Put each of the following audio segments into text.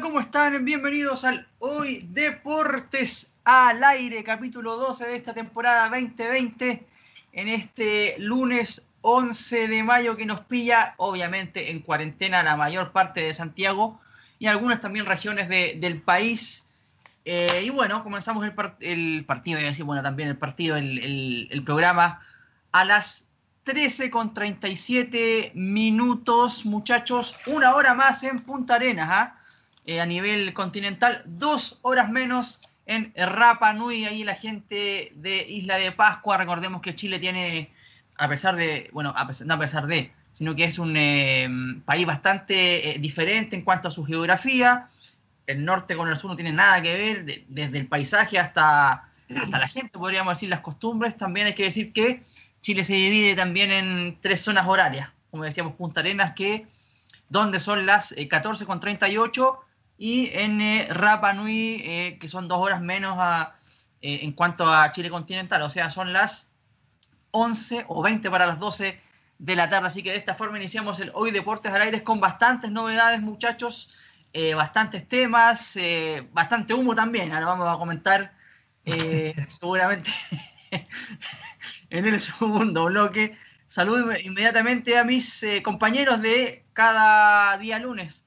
¿cómo están? Bienvenidos al Hoy Deportes al Aire, capítulo 12 de esta temporada 2020, en este lunes 11 de mayo que nos pilla, obviamente, en cuarentena la mayor parte de Santiago y algunas también regiones del país. Eh, y bueno, comenzamos el, el partido, y decir, bueno, también el partido, el, programa a las 13 con 37 minutos, muchachos. Una hora más en Punta Arenas, ¿ah? A nivel continental. Dos horas menos en Rapa Nui. Ahí la gente de Isla de Pascua. Recordemos que Chile tiene, a pesar de, bueno, no a pesar de, sino que es un eh, país bastante eh, diferente en cuanto a su geografía. El norte con el sur no tiene nada que ver, desde el paisaje hasta, hasta la gente, podríamos decir, las costumbres. También hay que decir que Chile se divide también en tres zonas horarias, como decíamos, Punta Arenas, que donde son las 14.38 eh, y en eh, Rapa Nui, eh, que son dos horas menos en cuanto a Chile continental, o sea, son las 11 o 20 para las 12 de la tarde. Así que de esta forma iniciamos el Hoy Deportes al Aire con bastantes novedades, muchachos, bastantes temas, bastante humo también. Ahora vamos a comentar seguramente en el segundo bloque. Saludo inmediatamente a mis eh, compañeros de cada día lunes,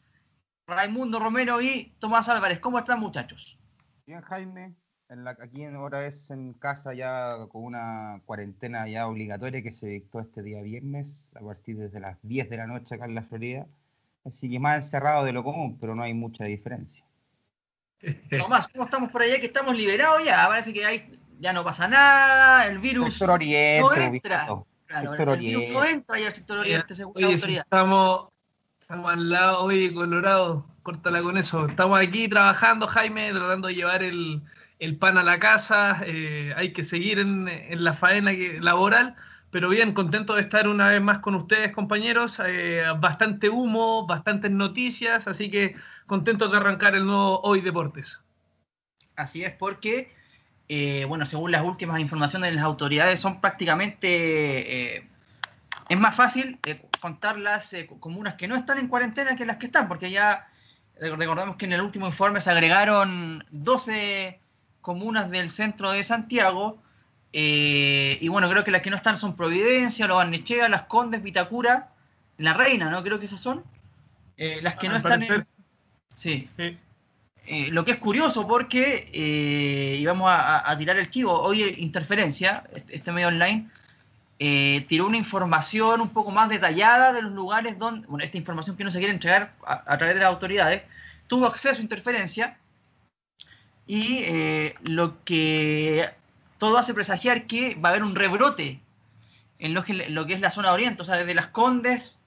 Raimundo Romero y Tomás Álvarez. ¿Cómo están, muchachos? Bien, Jaime. En la, aquí ahora es en casa ya con una cuarentena ya obligatoria que se dictó este día viernes a partir desde las 10 de la noche acá en la Florida. Así que más encerrado de lo común, pero no hay mucha diferencia. Tomás, ¿cómo estamos por allá? Que estamos liberados ya. Parece que hay ya no pasa nada, el virus no entra. Claro, el, virus no entra y el sector oriente, según la autoridad. estamos, estamos al lado, hoy Colorado, córtala con eso. Estamos aquí trabajando, Jaime, tratando de llevar el, el pan a la casa. Eh, hay que seguir en, en la faena laboral. Pero bien, contento de estar una vez más con ustedes, compañeros. Eh, bastante humo, bastantes noticias, así que contento de arrancar el nuevo Hoy Deportes. Así es, porque eh, bueno, según las últimas informaciones de las autoridades, son prácticamente, es más fácil contar las comunas que no están en cuarentena que las que están, porque ya recordamos que en el último informe se agregaron 12 comunas del centro de Santiago, y bueno, creo que las que no están son Providencia, Lo Barnechea, Las Condes, Vitacura, La Reina, ¿no? Creo que esas son. las que no están en... sí. Eh, lo que es curioso porque, eh, y vamos a, tirar el chivo, hoy Interferencia, este, este medio online, eh, tiró una información un poco más detallada de los lugares donde, bueno, esta información que no se quiere entregar a, través de las autoridades, tuvo acceso a Interferencia y lo que todo hace presagiar que va a haber un rebrote en lo que, lo que es la zona oriente, o sea, desde las Condes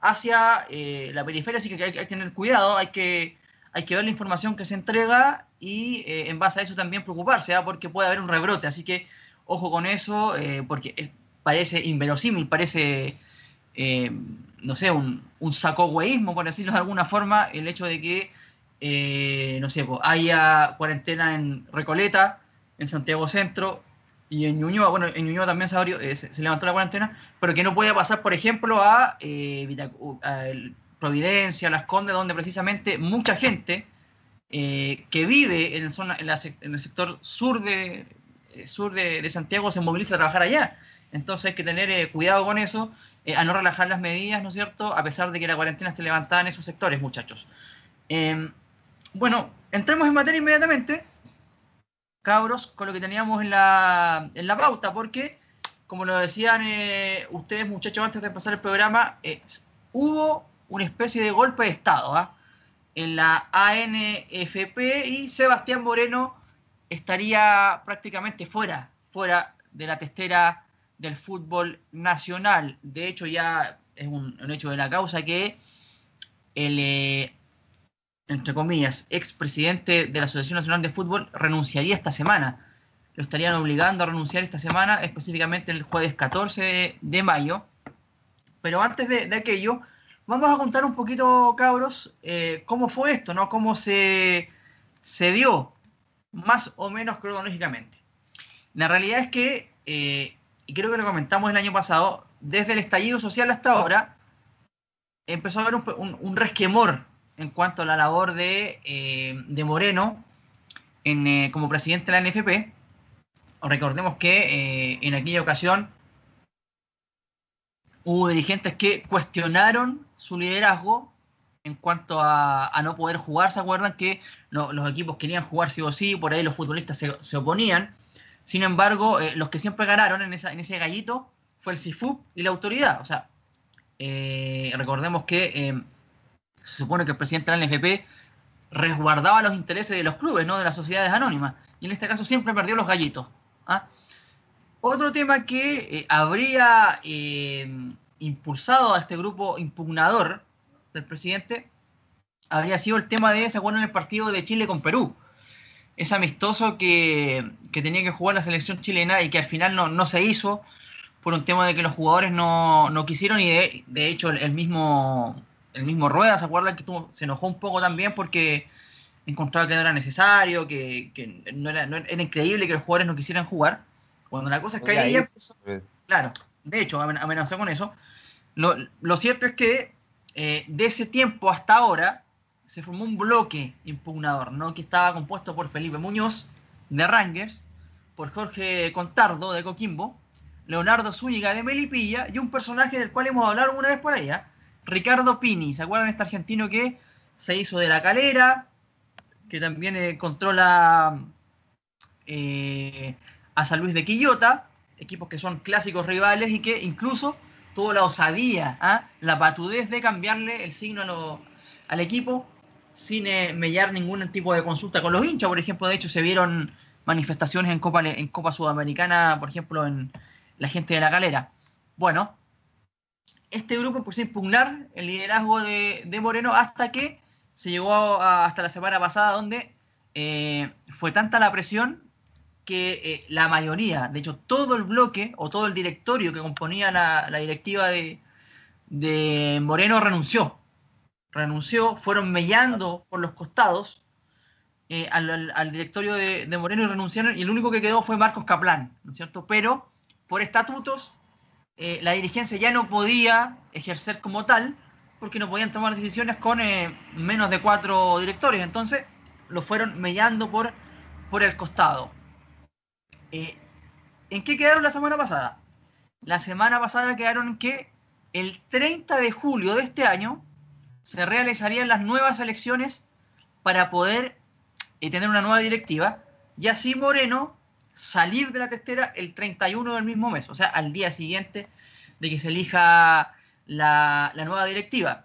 hacia la periferia, así que hay que tener cuidado, hay que hay que ver la información que se entrega y eh, en base a eso también preocuparse, ¿ah? porque puede haber un rebrote. Así que ojo con eso, eh, porque parece inverosímil, parece, eh, no sé, un, un sacogüeísmo, por decirlo de alguna forma, el hecho de que, no sé, haya cuarentena en Recoleta, en Santiago Centro y en Ñuñoa. Bueno, en Ñuñoa también se, se, levantó la cuarentena, pero que no pueda pasar, por ejemplo, a, a el, Providencia, Las Condes, donde precisamente mucha gente eh, que vive en, zona, en, el sector sur de, eh, sur de, Santiago se moviliza a trabajar allá. Entonces hay que tener eh, cuidado con eso, a no relajar las medidas, ¿no es cierto? A pesar de que la cuarentena esté levantada en esos sectores, muchachos. Em, bueno, entremos en materia inmediatamente, cabros, con lo que teníamos en la, en la pauta, porque, como lo decían ustedes, muchachos, antes de empezar el programa, hubo una especie de golpe de Estado ¿ah? en la ANFP y Sebastián Moreno estaría prácticamente fuera, fuera de la testera del fútbol nacional. De hecho, ya es un, hecho de la causa que el, eh, entre comillas, expresidente de la Asociación Nacional de Fútbol renunciaría esta semana. Lo estarían obligando a renunciar esta semana, específicamente el jueves 14 de, mayo. Pero antes de aquello, vamos a contar un poquito, cabros, eh, cómo fue esto, ¿no? Cómo se, se dio, más o menos cronológicamente. La realidad es que, eh, y creo que lo comentamos el año pasado, desde el estallido social hasta ahora, empezó a haber un, resquemor en cuanto a la labor de, eh, de Moreno en, eh, como presidente de la NFP. Recordemos que eh, en aquella ocasión hubo dirigentes que cuestionaron su liderazgo en cuanto a, a no poder jugar. ¿Se acuerdan que no, los equipos querían jugar sí o sí? Por ahí los futbolistas se, se oponían. Sin embargo, eh, los que siempre ganaron en, esa, en ese gallito fue el CIFUP y la autoridad. O sea, eh, recordemos que eh, se supone que el presidente de la resguardaba los intereses de los clubes, no de las sociedades anónimas. Y en este caso siempre perdió los gallitos. ¿ah? Otro tema que habría impulsado a este grupo impugnador del presidente habría sido el tema de, ¿se acuerdan el partido de Chile con Perú? Es amistoso que, que tenía que jugar la selección chilena y que al final no, no se hizo por un tema de que los jugadores no, no quisieron y de, de hecho el, el, mismo el mismo Rueda, ¿se acuerdan que se enojó un poco también porque encontraba que no era necesario, que, que no, era, no, era, increíble que los jugadores no quisieran jugar? Cuando la cosa es que ahí empezó, claro, de hecho amenazó con eso. Lo, lo cierto es que eh, de ese tiempo hasta ahora se formó un bloque impugnador, ¿no? que estaba compuesto por Felipe Muñoz de Rangers, por Jorge Contardo de Coquimbo, Leonardo Zúñiga de Melipilla y un personaje del cual hemos hablado alguna vez por allá, Ricardo Pini. ¿Se acuerdan este argentino que se hizo de la calera, que también eh, controla eh, a San Luis de Quillota, equipos que son clásicos rivales y que incluso tuvo la osadía, ¿ah? la patudez de cambiarle el signo al equipo sin eh, mellar ningún tipo de consulta con los hinchas. Por ejemplo, de hecho, se vieron manifestaciones en Copa, Sudamericana, por ejemplo, en la gente de la galera. Bueno, este grupo puso a impugnar el liderazgo de, Moreno hasta que se llegó a, hasta la semana pasada, donde eh, fue tanta la presión que eh, la mayoría, de hecho todo el bloque o todo el directorio que componía la, directiva de, Moreno renunció. Renunció, fueron mellando por los costados eh, al, al, directorio de, de, Moreno y renunciaron, y el único que quedó fue Marcos Caplán, ¿no es cierto? Pero por estatutos, eh, la dirigencia ya no podía ejercer como tal, porque no podían tomar decisiones con eh, menos de cuatro directores, entonces lo fueron mellando por, por el costado. ¿En qué quedaron la semana pasada? La semana pasada quedaron que el 30 de julio de este año se realizarían las nuevas elecciones para poder eh, tener una nueva directiva y así Moreno salir de la testera el 31 del mismo mes, o sea, al día siguiente de que se elija la, la nueva directiva.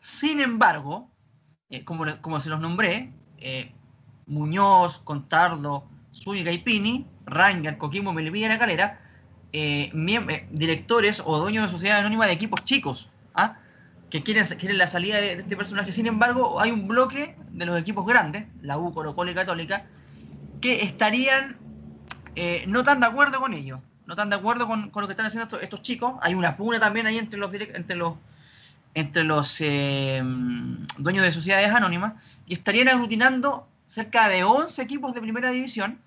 Sin embargo, eh, como, como, se los nombré, eh, Muñoz, Contardo, Zúñiga y Pini, Ranger, Coquimbo, Melipilla y La Calera, directores o dueños de sociedad anónima de equipos chicos. Que quieren, la salida de, este personaje. Sin embargo, hay un bloque de los equipos grandes, la U, Colo Colo y Católica, que estarían eh, no tan de acuerdo con ello, no tan de acuerdo con, lo que están haciendo estos, estos, chicos. Hay una pugna también ahí entre los, entre los, entre los eh, dueños de sociedades anónimas y estarían aglutinando cerca de 11 equipos de primera división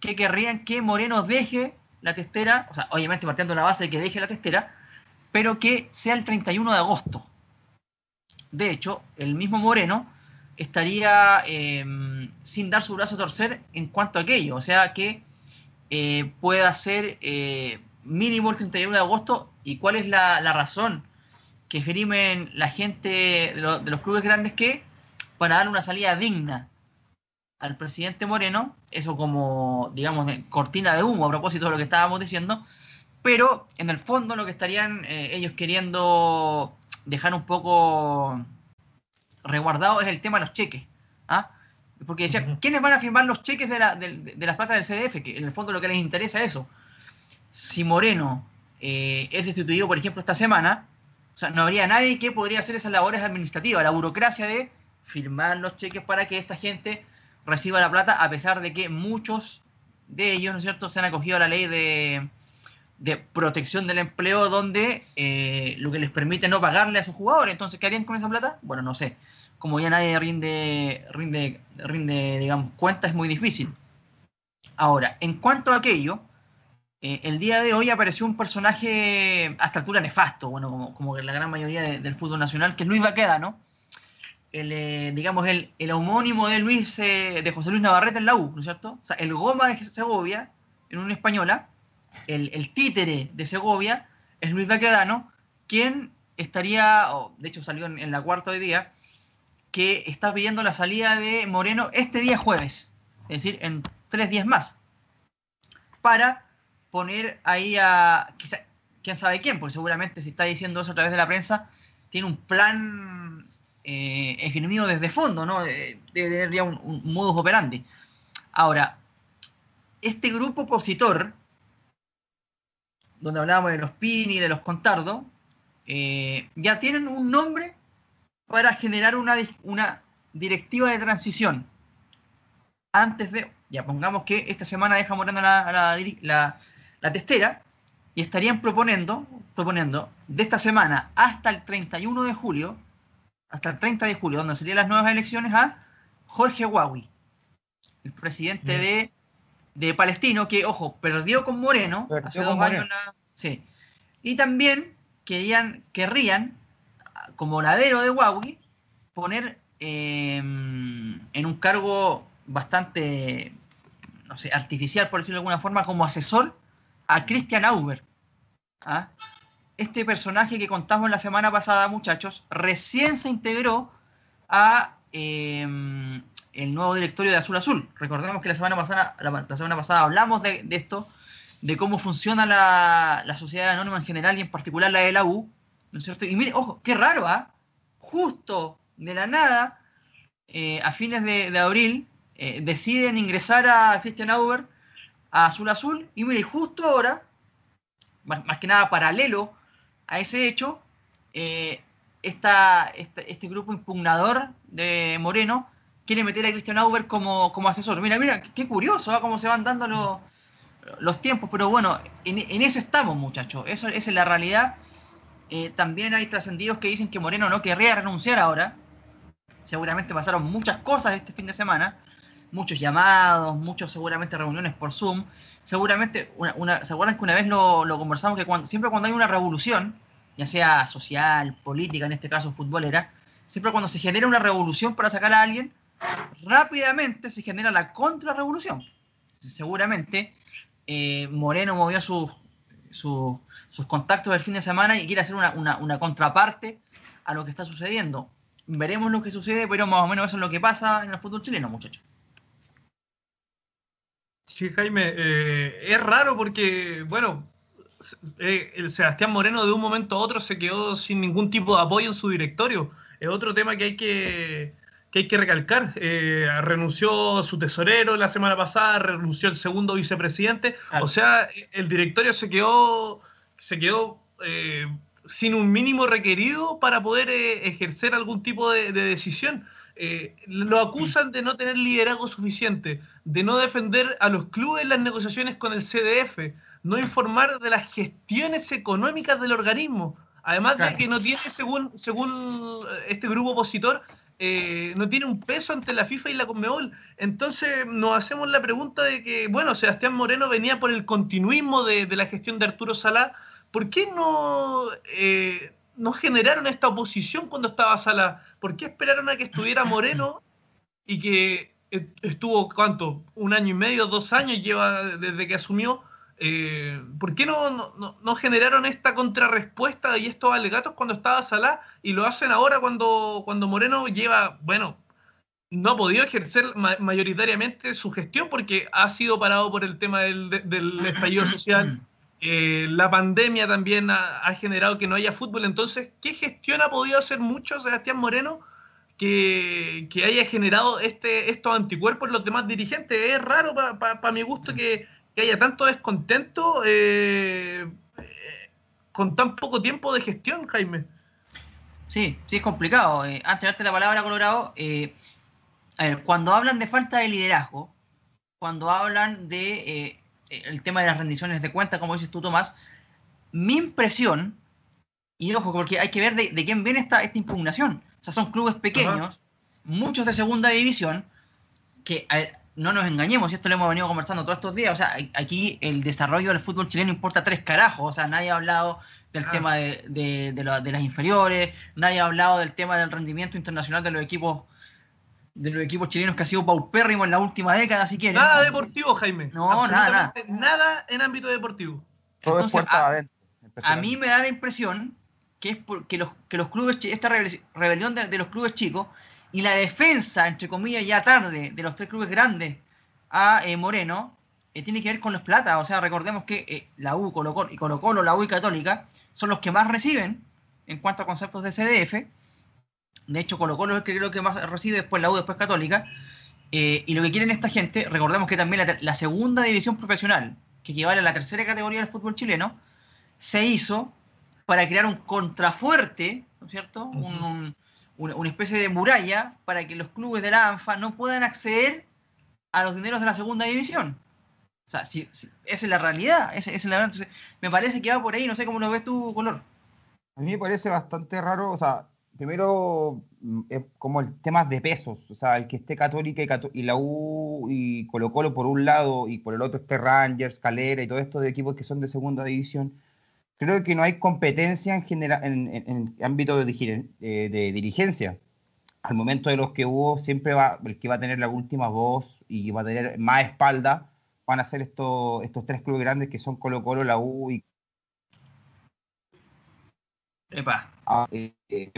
que querrían que Moreno deje la testera, o sea, obviamente partiendo de la base de que deje la testera, pero que sea el 31 de agosto. De hecho, el mismo Moreno estaría eh, sin dar su brazo a torcer en cuanto a aquello, o sea que eh, pueda ser eh, mínimo el 31 de agosto y cuál es la, razón que esgrimen la gente de, lo, de, los clubes grandes que para dar una salida digna al presidente Moreno, eso como, digamos, cortina de humo a propósito de lo que estábamos diciendo, pero en el fondo lo que estarían eh, ellos queriendo dejar un poco resguardado es el tema de los cheques. ¿ah? Porque decía, uh -huh. ¿quiénes van a firmar los cheques de, la, de, de las plata del CDF? Que en el fondo lo que les interesa es eso. Si Moreno eh, es destituido, por ejemplo, esta semana, o sea, no habría nadie que podría hacer esas labores administrativas, la burocracia de firmar los cheques para que esta gente reciba la plata, a pesar de que muchos de ellos, ¿no es cierto?, se han acogido a la ley de, de protección del empleo, donde eh, lo que les permite no pagarle a sus jugadores. Entonces, ¿qué harían con esa plata? Bueno, no sé. Como ya nadie rinde, rinde, rinde digamos, cuenta, es muy difícil. Ahora, en cuanto a aquello, eh, el día de hoy apareció un personaje a esta altura nefasto, bueno, como, como la gran mayoría del fútbol nacional, que es Luis Baqueda, El, eh, digamos, el, el, homónimo de Luis, de José Luis Navarrete en la U, ¿no es cierto? O sea, el Goma de Segovia, en una española, el, el títere de Segovia, es Luis Baquedano, quien estaría, de hecho salió en, la cuarta de día, que está pidiendo la salida de Moreno este día jueves, es decir, en tres días más, para poner ahí a, quién sabe quién, porque seguramente si está diciendo eso a través de la prensa, tiene un plan eh, esgrimido desde fondo, ¿no? Debe tener ya un, un modus operandi. Ahora, este grupo opositor, donde hablábamos de los Pini, de los Contardo, eh, ya tienen un nombre para generar una, una directiva de transición. Antes de, ya pongamos que esta semana deja Moreno la, la, la, testera y estarían proponiendo, proponiendo de esta semana hasta el 31 de julio, hasta el 30 de julio, donde serían las nuevas elecciones, a Jorge Huawei, el presidente de, de, Palestino, que, ojo, perdió con Moreno hace dos años. sí. Y también querían, querrían, como ladero de Huawei, poner em, en un cargo bastante, no sé, artificial, por decirlo de alguna forma, como asesor a Christian Auber. ¿ah? Este personaje que contamos la semana pasada, muchachos, recién se integró a em, el nuevo directorio de Azul Azul. Recordemos que la semana pasada, la, semana pasada hablamos de esto de cómo funciona la, sociedad anónima en general y en particular la de la U, ¿no es cierto? Y mire, ojo, qué raro, ¿ah? Justo de la nada, eh, a fines de, abril, eh, deciden ingresar a Christian Auber a Azul Azul, y mire, justo ahora, más, que nada paralelo a ese hecho, eh, este grupo impugnador de Moreno quiere meter a Christian Auber como, como asesor. Mira, mira, qué curioso ¿ah? cómo se van dando los los tiempos, pero bueno, en, eso estamos, muchachos. Eso, esa es la realidad. Eh, también hay trascendidos que dicen que Moreno no querría renunciar ahora. Seguramente pasaron muchas cosas este fin de semana, muchos llamados, muchos seguramente reuniones por Zoom. Seguramente, una, ¿se acuerdan que una vez lo, conversamos que siempre cuando hay una revolución, ya sea social, política, en este caso futbolera, siempre cuando se genera una revolución para sacar a alguien, rápidamente se genera la contrarrevolución. Seguramente eh, Moreno movió sus, sus, contactos del fin de semana y quiere hacer una, contraparte a lo que está sucediendo. Veremos lo que sucede, pero más o menos eso es lo que pasa en el fútbol chileno, muchachos. Sí, Jaime, eh, es raro porque, bueno, eh, el Sebastián Moreno de un momento a otro se quedó sin ningún tipo de apoyo en su directorio. Es otro tema que hay que, que hay que recalcar. Eh, renunció su tesorero la semana pasada, renunció el segundo vicepresidente. O sea, el directorio se quedó, se quedó eh, sin un mínimo requerido para poder ejercer algún tipo de, decisión. lo acusan de no tener liderazgo suficiente, de no defender a los clubes en las negociaciones con el CDF, no informar de las gestiones económicas del organismo. Además de que no tiene, según, según este grupo opositor, eh, no tiene un peso ante la FIFA y la Conmebol. Entonces nos hacemos la pregunta de que, bueno, Sebastián Moreno venía por el continuismo de, la gestión de Arturo Salá. ¿Por qué no, eh, no generaron esta oposición cuando estaba Salá? ¿Por qué esperaron a que estuviera Moreno y que estuvo, ¿cuánto? Un año y medio, dos años lleva desde que asumió? Eh, ¿Por qué no, no, generaron esta contrarrespuesta y estos alegatos cuando estaba Salah y lo hacen ahora cuando, cuando Moreno lleva, bueno, no ha podido ejercer mayoritariamente su gestión porque ha sido parado por el tema del, estallido social? Eh, la pandemia también ha, generado que no haya fútbol. Entonces, ¿qué gestión ha podido hacer mucho Sebastián Moreno que, haya generado este, estos anticuerpos en los demás dirigentes? Es raro para mi gusto que que haya tanto descontento eh, con tan poco tiempo de gestión, Jaime. Sí, sí, es complicado. Eh, antes de darte la palabra, Colorado, eh, a ver, cuando hablan de falta de liderazgo, cuando hablan de el tema de las rendiciones de cuentas, como dices tú, Tomás, mi impresión, y ojo, porque hay que ver de, quién viene esta, esta impugnación. O sea, son clubes pequeños, muchos de segunda división, que no nos engañemos, y esto lo hemos venido conversando todos estos días, o sea, aquí el desarrollo del fútbol chileno importa tres carajos, o sea, nadie ha hablado del ah. tema de, de, las inferiores, nadie ha hablado del tema del rendimiento internacional de los equipos de los equipos chilenos que ha sido paupérrimo en la última década, si quieren. Nada deportivo, Jaime. No, nada, nada. Nada en ámbito deportivo. Entonces, a, mí me da la impresión que es porque los, que los clubes, esta rebelión de los clubes chicos, y la defensa, entre comillas, ya tarde, de los tres clubes grandes a eh, Moreno, eh, tiene que ver con los plata. O sea, recordemos que eh, la U, Colo -Colo, y Colo Colo, la U y Católica, son los que más reciben en cuanto a conceptos de CDF. De hecho, Colo Colo es el que creo que más recibe, después la U, después Católica. y lo que quieren esta gente, recordemos que también la, segunda división profesional, que equivale a la tercera categoría del fútbol chileno, se hizo para crear un contrafuerte, ¿no es cierto? un, una, especie de muralla para que los clubes de la ANFA no puedan acceder a los dineros de la segunda división. O sea, si, esa es la realidad, esa, es la. Entonces, me parece que va por ahí, no sé cómo lo ves tú, Color. A mí me parece bastante raro, o sea, primero mm, es como el tema de pesos, o sea, el que esté Católica y, la U y Colo Colo por un lado y por el otro esté Rangers, Calera y todo esto de equipos que son de segunda división, creo que no hay competencia en, general, en, ámbito de, eh, de, dirigencia. Al momento de los que hubo, siempre va, el que va a tener la última voz y va a tener más espalda, van a ser estos, estos tres clubes grandes que son Colo Colo, la U y... Epa. Ah, eh, eh,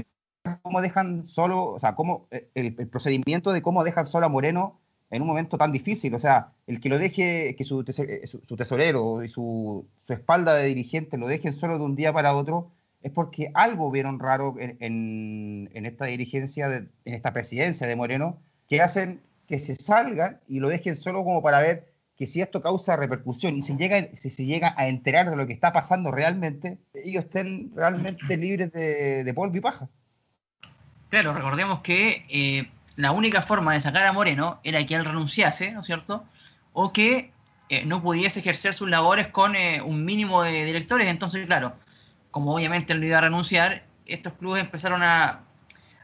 ¿Cómo dejan solo, o sea, cómo, el, el procedimiento de cómo dejan solo a Moreno en un momento tan difícil. O sea, el que lo deje, que su, tesorero y su, espalda de dirigente lo dejen solo de un día para otro, es porque algo vieron raro en, esta dirigencia, en esta presidencia de Moreno, que hacen que se salgan y lo dejen solo como para ver que si esto causa repercusión y si, llega, si se llega a enterar de lo que está pasando realmente, ellos estén realmente libres de, polvo y paja. Claro, recordemos que eh, la única forma de sacar a Moreno era que él renunciase, ¿no es cierto? O que eh, no pudiese ejercer sus labores con eh, un mínimo de directores. Entonces, claro, como obviamente él no iba a renunciar, estos clubes empezaron a,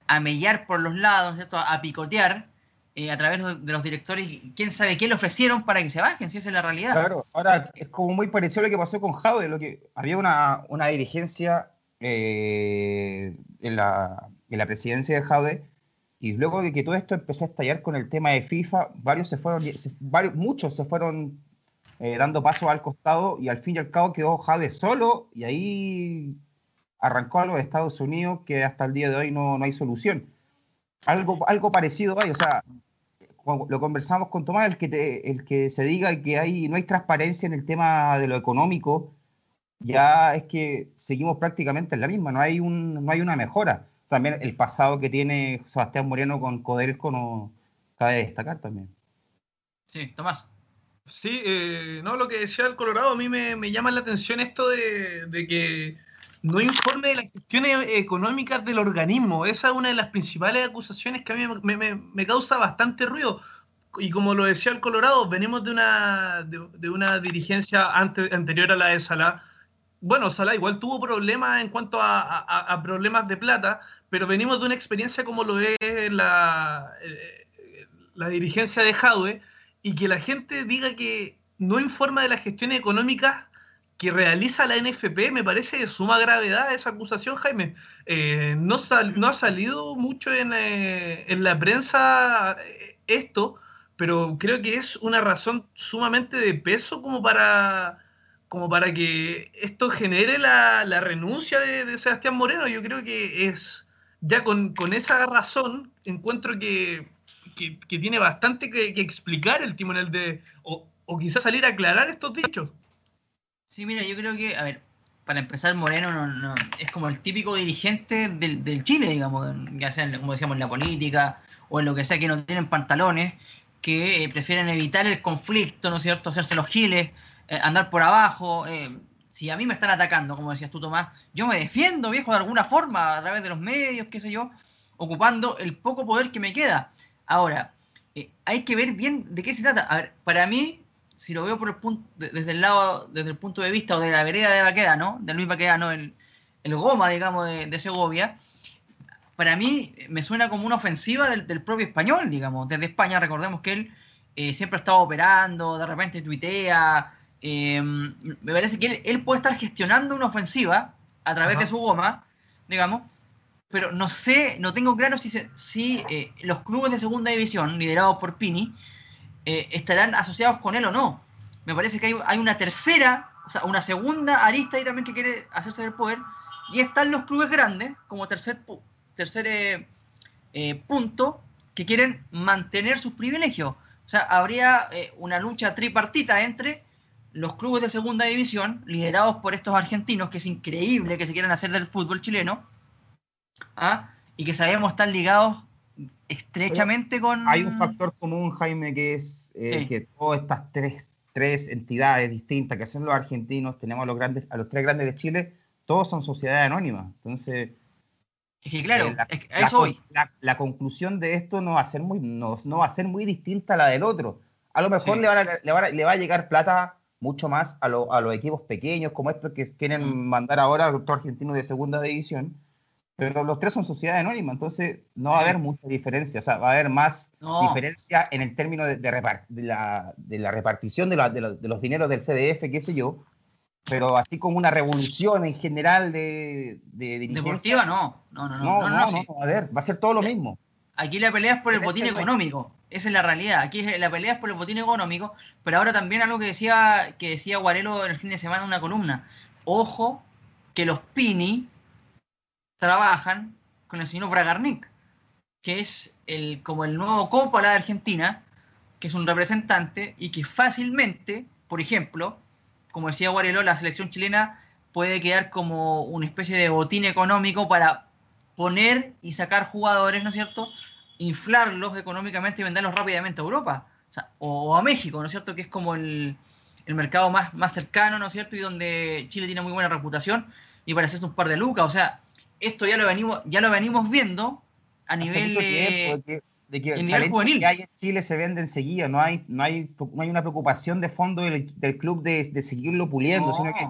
a mellar por los lados, ¿no es cierto? A picotear eh, a través de los directores. ¿Quién sabe qué le ofrecieron para que se bajen? Si esa es la realidad. Claro, ahora es como muy parecido a lo que pasó con Jaude, lo que había una, una dirigencia en, la, en la presidencia de Jaude y luego de que todo esto empezó a estallar con el tema de FIFA, varios se fueron, varios, muchos se fueron eh, dando paso al costado y al fin y al cabo quedó Jade solo y ahí arrancó a los Estados Unidos que hasta el día de hoy no, no hay solución. Algo, algo parecido hay, o sea, lo conversamos con Tomás, el que, el que se diga que hay, no hay transparencia en el tema de lo económico, ya es que seguimos prácticamente en la misma, no hay, un, no hay una mejora también el pasado que tiene Sebastián Moreno con Codelco no cabe destacar también. Sí, Tomás. Sí, eh, no, lo que decía el Colorado, a mí me, llama la atención esto de, que no informe de las cuestiones económicas del organismo. Esa es una de las principales acusaciones que a mí me, causa bastante ruido. Y como lo decía el Colorado, venimos de una, de, una dirigencia anterior a la de Salah. Bueno, Salah igual tuvo problemas en cuanto a problemas de plata, pero venimos de una experiencia como lo es la, eh, la dirigencia de Jadwe y que la gente diga que no informa de las gestiones económicas que realiza la NFP, me parece de suma gravedad esa acusación, Jaime. Eh, no, ha salido mucho en, eh, en, la prensa esto, pero creo que es una razón sumamente de peso como para, como para que esto genere la, la renuncia de, Sebastián Moreno. Yo creo que es ya con, esa razón encuentro que, tiene bastante que, explicar el timonel de, o, o quizás salir a aclarar estos dichos. Sí, mira, yo creo que, a ver, para empezar, Moreno no, es como el típico dirigente del, Chile, digamos, ya sea, como decíamos, en la política o en lo que sea, que no tienen pantalones, que eh, prefieren evitar el conflicto, ¿no es cierto?, hacerse los giles, eh, andar por abajo, eh, si a mí me están atacando, como decías tú, Tomás, yo me defiendo, viejo, de alguna forma, a través de los medios, qué sé yo, ocupando el poco poder que me queda. Ahora, eh, hay que ver bien de qué se trata. A ver, para mí, si lo veo por el punto, desde el lado, desde el punto de vista o de la vereda de Baqueda, ¿no? De Luis Baqueda, ¿no? El, el goma, digamos, de, Segovia, para mí me suena como una ofensiva del, propio español, digamos. Desde España, recordemos que él eh, siempre ha estado operando, de repente tuitea. Em, me parece que él, puede estar gestionando una ofensiva a través de su goma, digamos, pero no sé, no tengo claro si, si eh, los clubes de segunda división, liderados por Pini, eh, estarán asociados con él o no. Me parece que hay, una tercera, o sea, una segunda arista ahí también que quiere hacerse del poder, y están los clubes grandes como tercer, tercer punto que quieren mantener sus privilegios. O sea, habría eh, una lucha tripartita entre los clubes de segunda división, liderados por estos argentinos, que es increíble que se quieran hacer del fútbol chileno, ¿ah? y que sabemos están ligados estrechamente con... Hay un factor común, Jaime, que es eh, que todas estas tres, tres entidades distintas que son los argentinos, tenemos a los, grandes, a los tres grandes de Chile, todos son sociedades anónimas. Entonces, es que claro, eh, la, eso la, conclusión de esto no va a ser muy, no, va a ser muy distinta a la del otro. A lo mejor le, va a, llegar plata mucho más a, los equipos pequeños como estos que quieren mandar ahora al doctor argentino de segunda división. Pero los tres son sociedades anónimas, entonces no va a haber mucha diferencia. O sea, va a haber más diferencia en el término de, la, repartición de, de los dineros del CDF, qué sé yo, pero así como una revolución en general de, de Deportiva no. No, no, no. No, no, a ver, va a ser todo lo mismo. Aquí la pelea es por el botín económico. Esa es la realidad. Aquí la pelea es por el botín económico. Pero ahora también algo que decía, que decía Guarelo el fin de semana en una columna. Ojo que los Pini trabajan con el señor Bragarnik, que es el, como el nuevo Coppola de Argentina, que es un representante y que fácilmente, por ejemplo, como decía Guarelo, la selección chilena puede quedar como una especie de botín económico para poner y sacar jugadores, ¿no es cierto? Inflarlos económicamente y venderlos rápidamente a Europa o, a México, ¿no es cierto? Que es como el, mercado más, más cercano, ¿no es cierto? Y donde Chile tiene muy buena reputación y para hacerse un par de lucas. O sea, esto ya lo venimos, ya lo venimos viendo a nivel de que el juvenil. que hay en Chile se vende enseguida, no hay, no hay, no hay una preocupación de fondo del, club de, seguirlo puliendo, sino que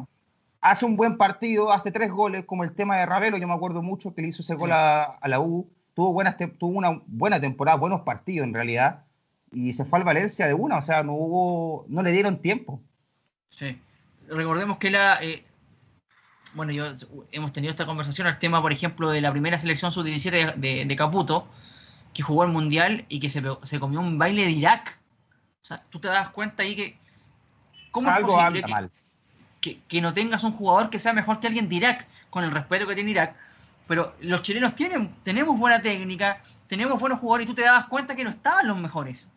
hace un buen partido, hace tres goles, como el tema de Ravelo, yo me acuerdo mucho que le hizo ese gol a, la U, tuvo, buenas, tuvo una buena temporada, buenos partidos en realidad, y se fue al Valencia de una, o sea, no hubo, no le dieron tiempo. Sí, recordemos que la... Eh, bueno, yo, hemos tenido esta conversación al tema, por ejemplo, de la primera selección sub-17 de, de Caputo, que jugó el Mundial y que se, se, comió un baile de Irak. O sea, tú te das cuenta ahí que... ¿Cómo es posible que, que, no tengas un jugador que sea mejor que alguien de Irak, con el respeto que tiene Irak? Pero los chilenos tienen, tenemos buena técnica, tenemos buenos jugadores y tú te dabas cuenta que no estaban los mejores.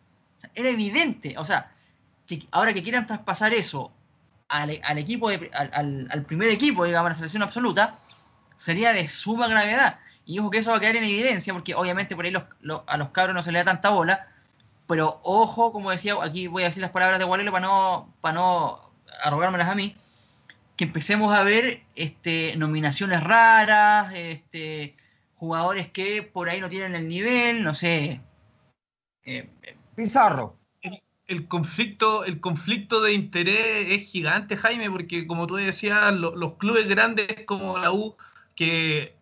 era evidente. O sea, que ahora que quieran traspasar eso al, al equipo, de, al, al, primer equipo, digamos, a la selección absoluta, sería de suma gravedad. Y ojo que eso va a quedar en evidencia, porque obviamente por ahí a los cabros no se le da tanta bola. Pero ojo, como decía, aquí voy a decir las palabras de Guarelo para no, para no arrogármelas a mí, que empecemos a ver este, nominaciones raras, este, jugadores que por ahí no tienen el nivel, no sé. Eh, Pizarro. El, conflicto, el conflicto de interés es gigante, Jaime, porque como tú decías, los clubes grandes como la U, que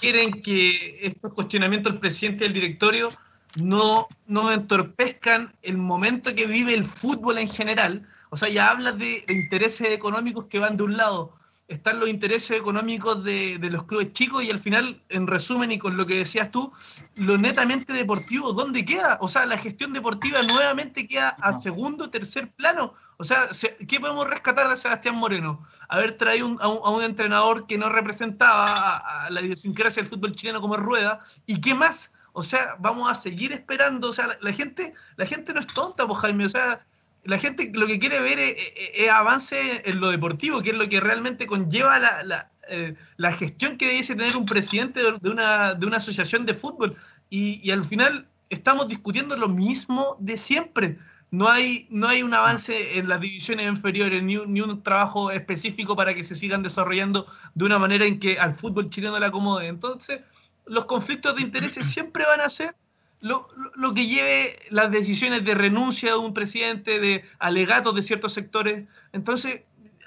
quieren que estos cuestionamientos del presidente y del directorio no, no entorpezcan el momento que vive el fútbol en general. O sea, ya hablas de, intereses económicos que van de un lado, están los intereses económicos de, de, los clubes chicos y al final, en resumen y con lo que decías tú, lo netamente deportivo, ¿dónde queda? O sea, la gestión deportiva nuevamente queda a segundo, tercer plano. O sea, ¿qué podemos rescatar de Sebastián Moreno? Haber traído a, un, entrenador que no representaba a, la idiosincrasia del fútbol chileno como Rueda. ¿Y qué más? O sea, vamos a seguir esperando. O sea, la, gente, la gente no es tonta, pues Jaime. O sea, la gente lo que quiere ver es, avance en lo deportivo, que es lo que realmente conlleva la, eh, gestión que debe tener un presidente de, una, asociación de fútbol. Y, y al final estamos discutiendo lo mismo de siempre no hay, no hay un avance en las divisiones inferiores, ni un, ni un, trabajo específico para que se sigan desarrollando de una manera en que al fútbol chileno le acomode. Entonces, los conflictos de intereses siempre van a ser lo, lo, que lleve las decisiones de renuncia de un presidente, de alegatos de ciertos sectores. Entonces,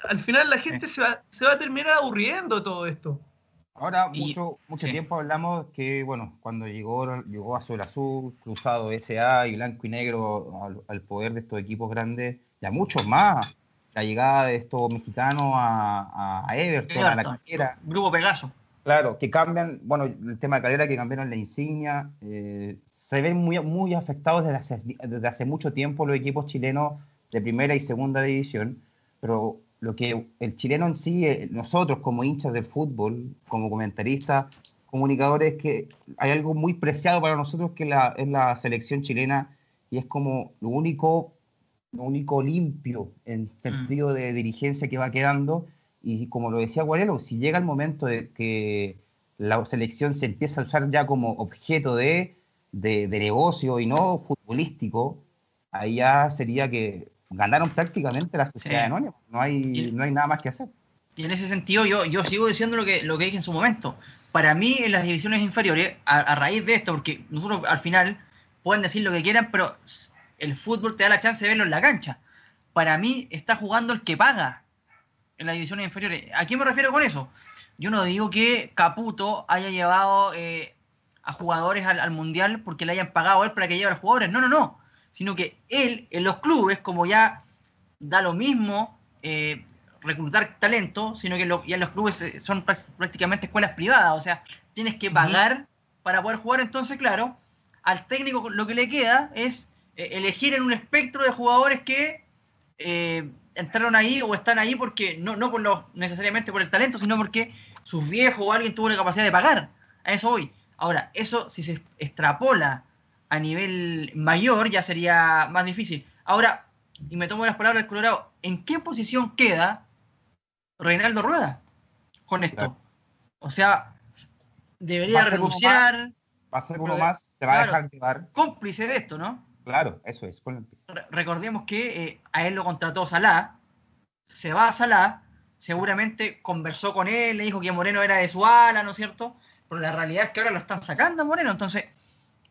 al final la gente se va, se va a terminar aburriendo todo esto. Ahora, Y- mucho, mucho sí. tiempo hablamos que, bueno, cuando llegó, llegó Azul Azul, Cruzado SA y Blanco y Negro al, al poder de estos equipos grandes, y a muchos más, la llegada de estos mexicanos a, a Everton, a la. Calera, Grupo Pegaso. claro, que cambian, bueno, el tema de Calera, que cambiaron la insignia, eh, se ven muy, muy afectados desde hace, desde hace mucho tiempo los equipos chilenos de primera y segunda división, pero lo que el chileno en sí, eh, nosotros como hinchas del fútbol, como comentaristas, comunicadores, que hay algo muy preciado para nosotros que la, es la selección chilena y es como lo único, lo único limpio en sentido de dirigencia que va quedando. Y como lo decía Guarelo, si llega el momento de que la selección se empieza a usar ya como objeto de, de, de negocio y no futbolístico, ahí ya sería que ganaron prácticamente la sociedad Sí. anónima. No hay, no hay nada más que hacer. Y en ese sentido yo, yo sigo diciendo lo que, lo que dije en su momento. Para mí en las divisiones inferiores, a, a raíz de esto, porque nosotros al final pueden decir lo que quieran, pero el fútbol te da la chance de verlo en la cancha. Para mí está jugando el que paga en las divisiones inferiores. ¿A qué me refiero con eso? Yo no digo que Caputo haya llevado eh, a jugadores al, al Mundial porque le hayan pagado a él para que lleve a los jugadores. No, no, no. Sino que él en los clubes, como ya da lo mismo eh, reclutar talento, sino que lo- ya los clubes eh, son prácticamente escuelas privadas, o sea, tienes que pagar para poder jugar, entonces, claro, al técnico lo que le queda es eh, elegir en un espectro de jugadores que eh, entraron ahí o están ahí porque no, no por los, necesariamente por el talento, sino porque sus viejos o alguien tuvo la capacidad de pagar. A eso voy. Ahora, eso si se extrapola a nivel mayor ya sería más difícil. Ahora, y me tomo las palabras del Colorado, ¿en qué posición queda Reinaldo Rueda con esto? Claro. O sea, debería renunciar, Va a ser uno más, se va a dejar llevar. cómplice de esto, ¿no? Claro, eso es. Re- recordemos que eh, a él lo contrató Salah, se va a Salah, seguramente conversó con él, le dijo que Moreno era de su ala, ¿no es cierto? Pero la realidad es que ahora lo están sacando Moreno, entonces,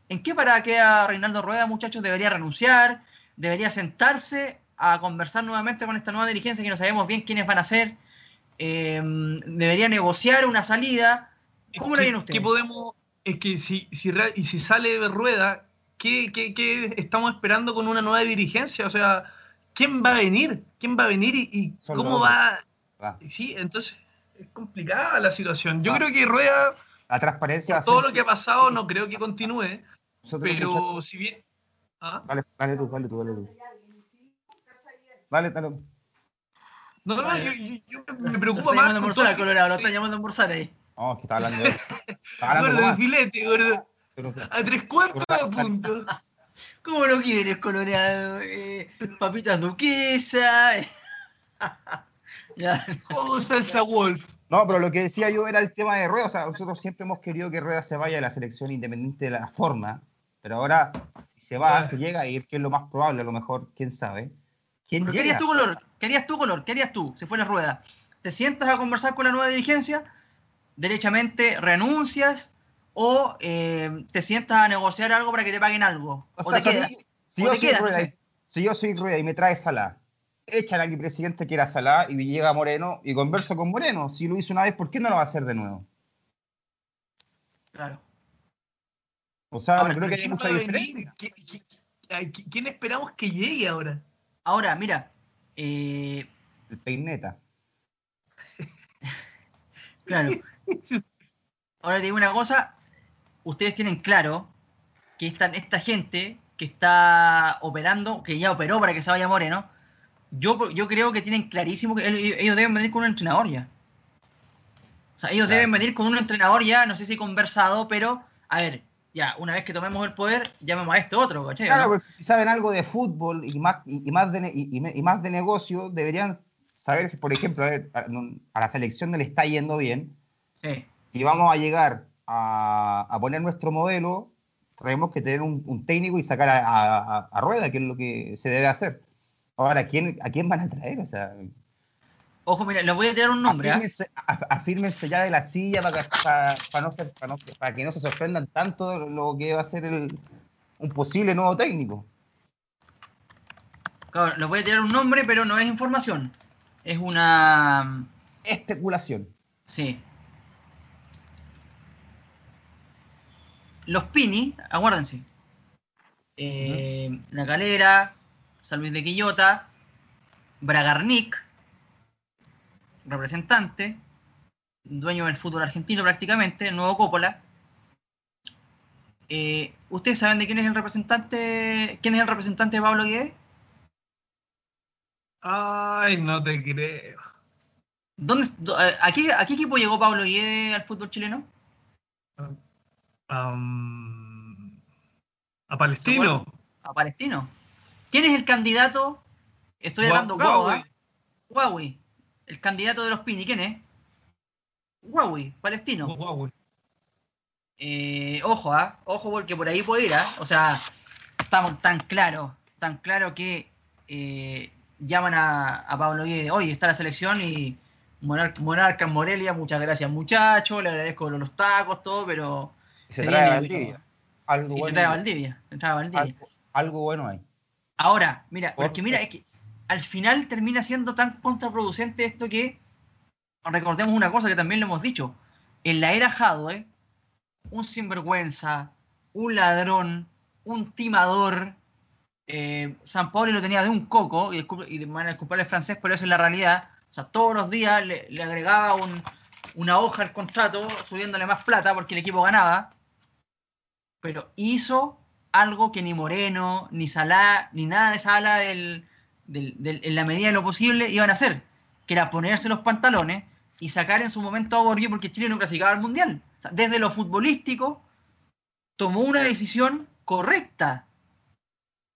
¿en qué parada queda Reinaldo Rueda, muchachos? ¿Debería renunciar? ¿Debería sentarse a conversar nuevamente con esta nueva dirigencia que no sabemos bien quiénes van a ser? Eh, ¿Debería negociar una salida? ¿Cómo lo ¿Qué- ven ustedes? ¿Qué podemos.? Es que si, si, y si sale de rueda, ¿qué, qué, qué estamos esperando con una nueva dirigencia? O sea, ¿quién va a venir? ¿Quién va a venir y, cómo va? Va. Sí, entonces es complicada la situación. Yo Ah. creo que Rueda, La transparencia a todo ser lo que ha pasado, no creo que continúe, nosotros pero muchachos- si bien. ¿Ah? Dale, dale tú, dale tú, dale tú. Dale, dale. No, no, Vale. yo, yo- yo me preocupa más. llamando a con al Colorado, lo están llamando a almorzar ahí. No, es que está hablando de él. Está hablando Gordo, más, filete, gordo. A tres cuartos de punto. ¿Cómo lo quieres, Colorado? Eh, papitas duquesa. eh. ya. Todo salsa wolf. No, pero lo que decía yo era el tema de Rueda. O sea, nosotros siempre hemos querido que Rueda se vaya de la selección independiente de la forma. Pero ahora, si se va, se llega a ir, que es lo más probable, a lo mejor, quién sabe. ¿Quién llega? querías tu color, querías tu color, querías tú, se fue la rueda. ¿Te sientas a conversar con la nueva dirigencia? ¿Derechamente renuncias? ¿O eh, te sientas a negociar algo para que te paguen algo? O ¿O, sea, te si- quedas? Si ¿O yo, te soy quedas? No Rueda, sé. si yo soy Rueda y me trae Salah, echan a mi presidente que era Salah y llega Moreno y converso con Moreno. Si lo hizo una vez, ¿por qué no lo va a hacer de nuevo? Claro. O sea, Ahora, no creo que ¿Quién haya mucha diferencia. ¿Qui- qui- ay, qui- ¿Quién esperamos que llegue ahora? Ahora, mira, eh, El peineta. claro. Ahora te digo una cosa, ustedes tienen claro que esta, esta gente que está operando, que ya operó para que se vaya Moreno, yo, yo creo que tienen clarísimo que ellos deben venir con un entrenador ya. O sea, ellos Claro. deben venir con un entrenador ya, no sé si conversado, pero a ver, ya, una vez que tomemos el poder, llamemos a este otro, ¿cachai? Claro, ¿no? pues si saben algo de fútbol y más, y, y más, de, y, y y más de negocio, deberían saber que, por ejemplo, a, ver, a- la selección no le está yendo bien. Sí. Si vamos a llegar a, a poner nuestro modelo, tenemos que tener un, un técnico y sacar a- a rueda, que es lo que se debe hacer. Ahora, ¿a quién, ¿a quién van a traer? O sea, Ojo, mira, les voy a tirar un nombre, ¿ah? afírmense, ya de la silla para, que- para, para no ser- para no- para que no se sorprendan tanto lo que va a ser el, un posible nuevo técnico. Claro, les voy a tirar un nombre, pero no es información. Es una. Especulación. Sí. los Pini, acuérdense. Eh, La Calera, San Luis de Quillota, Bragarnik, representante, dueño del fútbol argentino prácticamente, el nuevo Coppola. Eh, ¿Ustedes saben de quién es el representante? ¿Quién es el representante de Pablo Guedes? Ay, no te creo. ¿Dónde, a, qué, a qué equipo llegó Pablo Guedes al fútbol chileno? A Palestino. A Palestino. ¿Quién es el candidato? Estoy cabo, Huawei. ¿ah? Huawei. El candidato de los Pini, ¿quién es? Huawei, palestino. Huawei. Eh, ojo, ¿ah? Ojo porque por ahí puede ir, ¿ah? O sea, estamos tan claros, tan claro que eh, llaman a, a Pablo Guedes, oye, está la selección y Monar- Monarcas Morelia, muchas gracias muchachos, le agradezco los tacos, todo, pero Se se trae viene, Valdivia. pero- Algo y se trae. Valdivia, se trae Valdivia. algo, algo bueno hay. Ahora, mira, Por- porque mira, es que al final termina siendo tan contraproducente esto que recordemos una cosa que también lo hemos dicho. En la era Jadwe, un sinvergüenza, un ladrón, un timador, eh, San Paolo lo tenía de un coco, y, y me van a disculpar el francés, pero eso es la realidad. O sea, todos los días le, le agregaba un- una hoja al contrato, subiéndole más plata porque el equipo ganaba. Pero hizo algo que ni Moreno, ni Salá, ni nada de esa ala del, del- del- en la medida de lo posible iban a hacer, que era ponerse los pantalones y sacar en su momento a Borghi porque Chile no clasificaba al Mundial. O sea, desde lo futbolístico, tomó una decisión correcta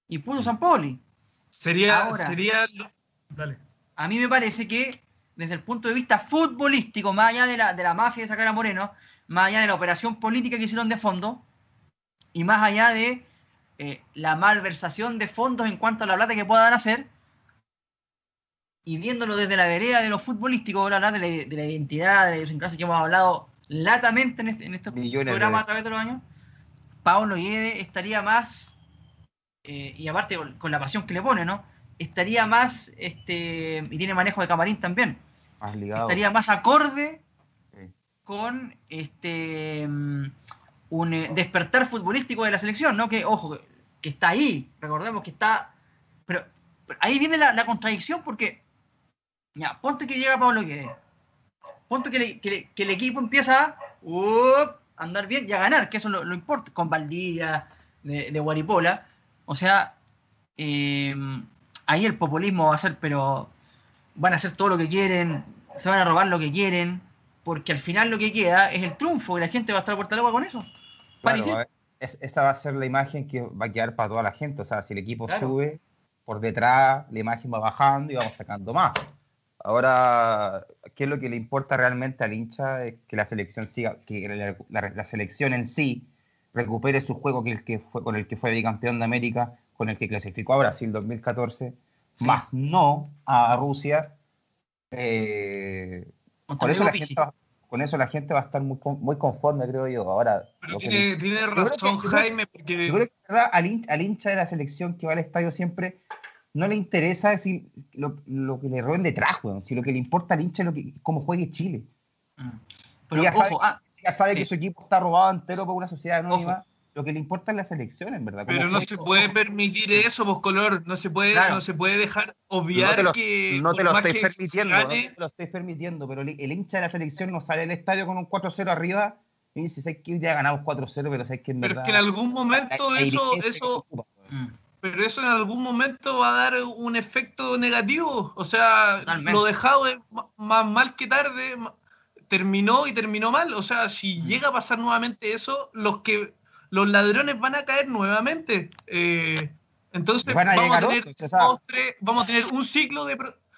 y puso San Paoli. Sería, Ahora. sería. Dale. A mí me parece que desde el punto de vista futbolístico, más allá de la, de la mafia de sacar a Moreno, más allá de la operación política que hicieron de fondo, y más allá de eh, la malversación de fondos en cuanto a la plata que puedan hacer, y viéndolo desde la vereda de lo futbolístico, de la, de la identidad, de la idiosincrasia que hemos hablado latamente en, este- en estos Millones programas a través de los años, Pablo Guede estaría más, eh, y aparte con, con la pasión que le pone, ¿no? Estaría más, este, y tiene manejo de camarín también, Más ligado. estaría más acorde Sí. con este mm, un eh, despertar futbolístico de la selección, ¿no? Que, ojo, que, está ahí, recordemos que está. Pero, pero ahí viene la, la contradicción porque. Ya, ponte que llega Pablo Guedes. Ponte que, le- que le- que el equipo empieza a up, andar bien y a ganar, que eso lo, lo importa, con Valdivia, de, de Guaripola. O sea, eh, ahí el populismo va a ser, pero van a hacer todo lo que quieren, se van a robar lo que quieren, porque al final lo que queda es el triunfo y la gente va a estar puerta al agua con eso. Claro, es- esa va a ser la imagen que va a quedar para toda la gente. O sea, si el equipo Claro. sube, por detrás la imagen va bajando y vamos sacando más. Ahora, ¿qué es lo que le importa realmente al hincha? Es que la selección siga, que la, la- la selección en sí recupere su juego que el que fue, con el que fue bicampeón de América, con el que clasificó a Brasil 2014, Sí. más no a Rusia. Eh, por eso la gente va- con eso la gente va a estar muy, con- muy conforme, creo yo. Ahora, Pero que tiene, que- razón, Jaime, porque. yo creo que verdad, al, hin- al hincha de la selección que va al estadio siempre no le interesa si lo, lo que le roben detrás, weón. Si lo que le importa al hincha es lo que, cómo juegue Chile. Mm. Pero ya sabe, ojo, ah, si ya sabe sí. que su equipo está robado entero por una sociedad anónima. Ojo. Lo que le importa es la selección, en verdad. Pero no juegue. se puede permitir eso, pues color. No se puede, Claro. no se puede dejar obviar No te lo, que. no te lo se permitiendo, no te lo estoy permitiendo, pero el, el hincha de la selección no sale al estadio con un 4-0 arriba y dice, sé que hoy ya ganamos 4-0, pero sé que en pero es verdad... que en algún momento la eso, eso, mm, pero eso en algún momento va a dar un efecto negativo. O sea, Totalmente. lo dejado es más mal que tarde, terminó y terminó mal. O sea, si Mm. llega a pasar nuevamente eso, los que los ladrones van a caer nuevamente. Eh, entonces Van a vamos, a tener otros, dos, tres- vamos a tener un ciclo de...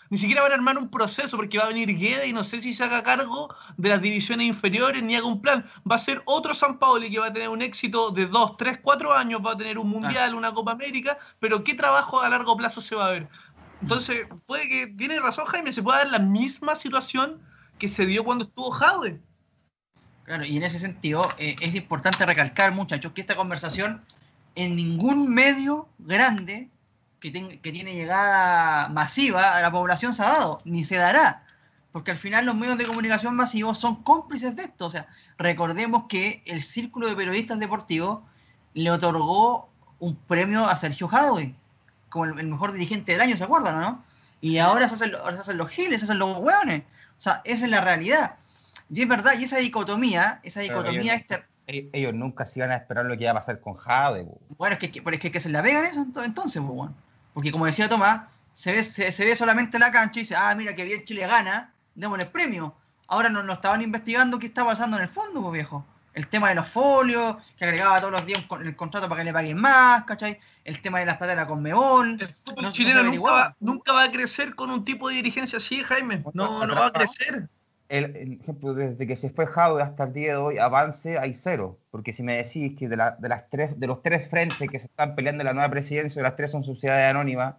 Ni siquiera van a armar un proceso porque va a venir Guede y no sé si se haga cargo de las divisiones inferiores ni haga un plan. Va a ser otro San Paoli que va a tener un éxito de dos, tres, cuatro años, va a tener un mundial, una Copa América, pero ¿qué trabajo a largo plazo se va a ver? Entonces, puede que, tiene razón Jaime, se puede dar la misma situación que se dio cuando estuvo Jade. Claro, y en ese sentido eh, es importante recalcar, muchachos, que esta conversación en ningún medio grande que, ten- que tiene llegada masiva a la población se ha dado, ni se dará. porque al final los medios de comunicación masivos son cómplices de esto. O sea, recordemos que el Círculo de Periodistas Deportivos le otorgó un premio a Sergio Jadwe como el, mejor dirigente del año, ¿se acuerdan, no? Y ahora se hacen, ahora se hacen los giles, se hacen los hueones. O sea, esa es la realidad. Y es verdad, y esa dicotomía, esa dicotomía... Ellos, este... ellos, nunca se iban a esperar lo que iba a pasar con Jade. Bueno, es que, es que, que se la vegan eso entonces, bueno. porque como decía Tomás, se ve, se, ve solamente la cancha y dice, ah, mira que bien Chile gana, démosle el premio. Ahora no, no estaban investigando qué está pasando en el fondo, pues viejo el tema de los folios, que agregaba todos los días el contrato para que le paguen más, ¿cachai? El tema de las plata de la Conmebol. El fútbol chileno nunca, va, a crecer con un tipo de dirigencia así, Jaime. No, no va a crecer. El, ejemplo, desde que se fue Jaude hasta el día de hoy, avance hay cero. Porque si me decís que de, la, de, las tres, de los tres frentes que se están peleando en la nueva presidencia, las tres son sociedades anónimas,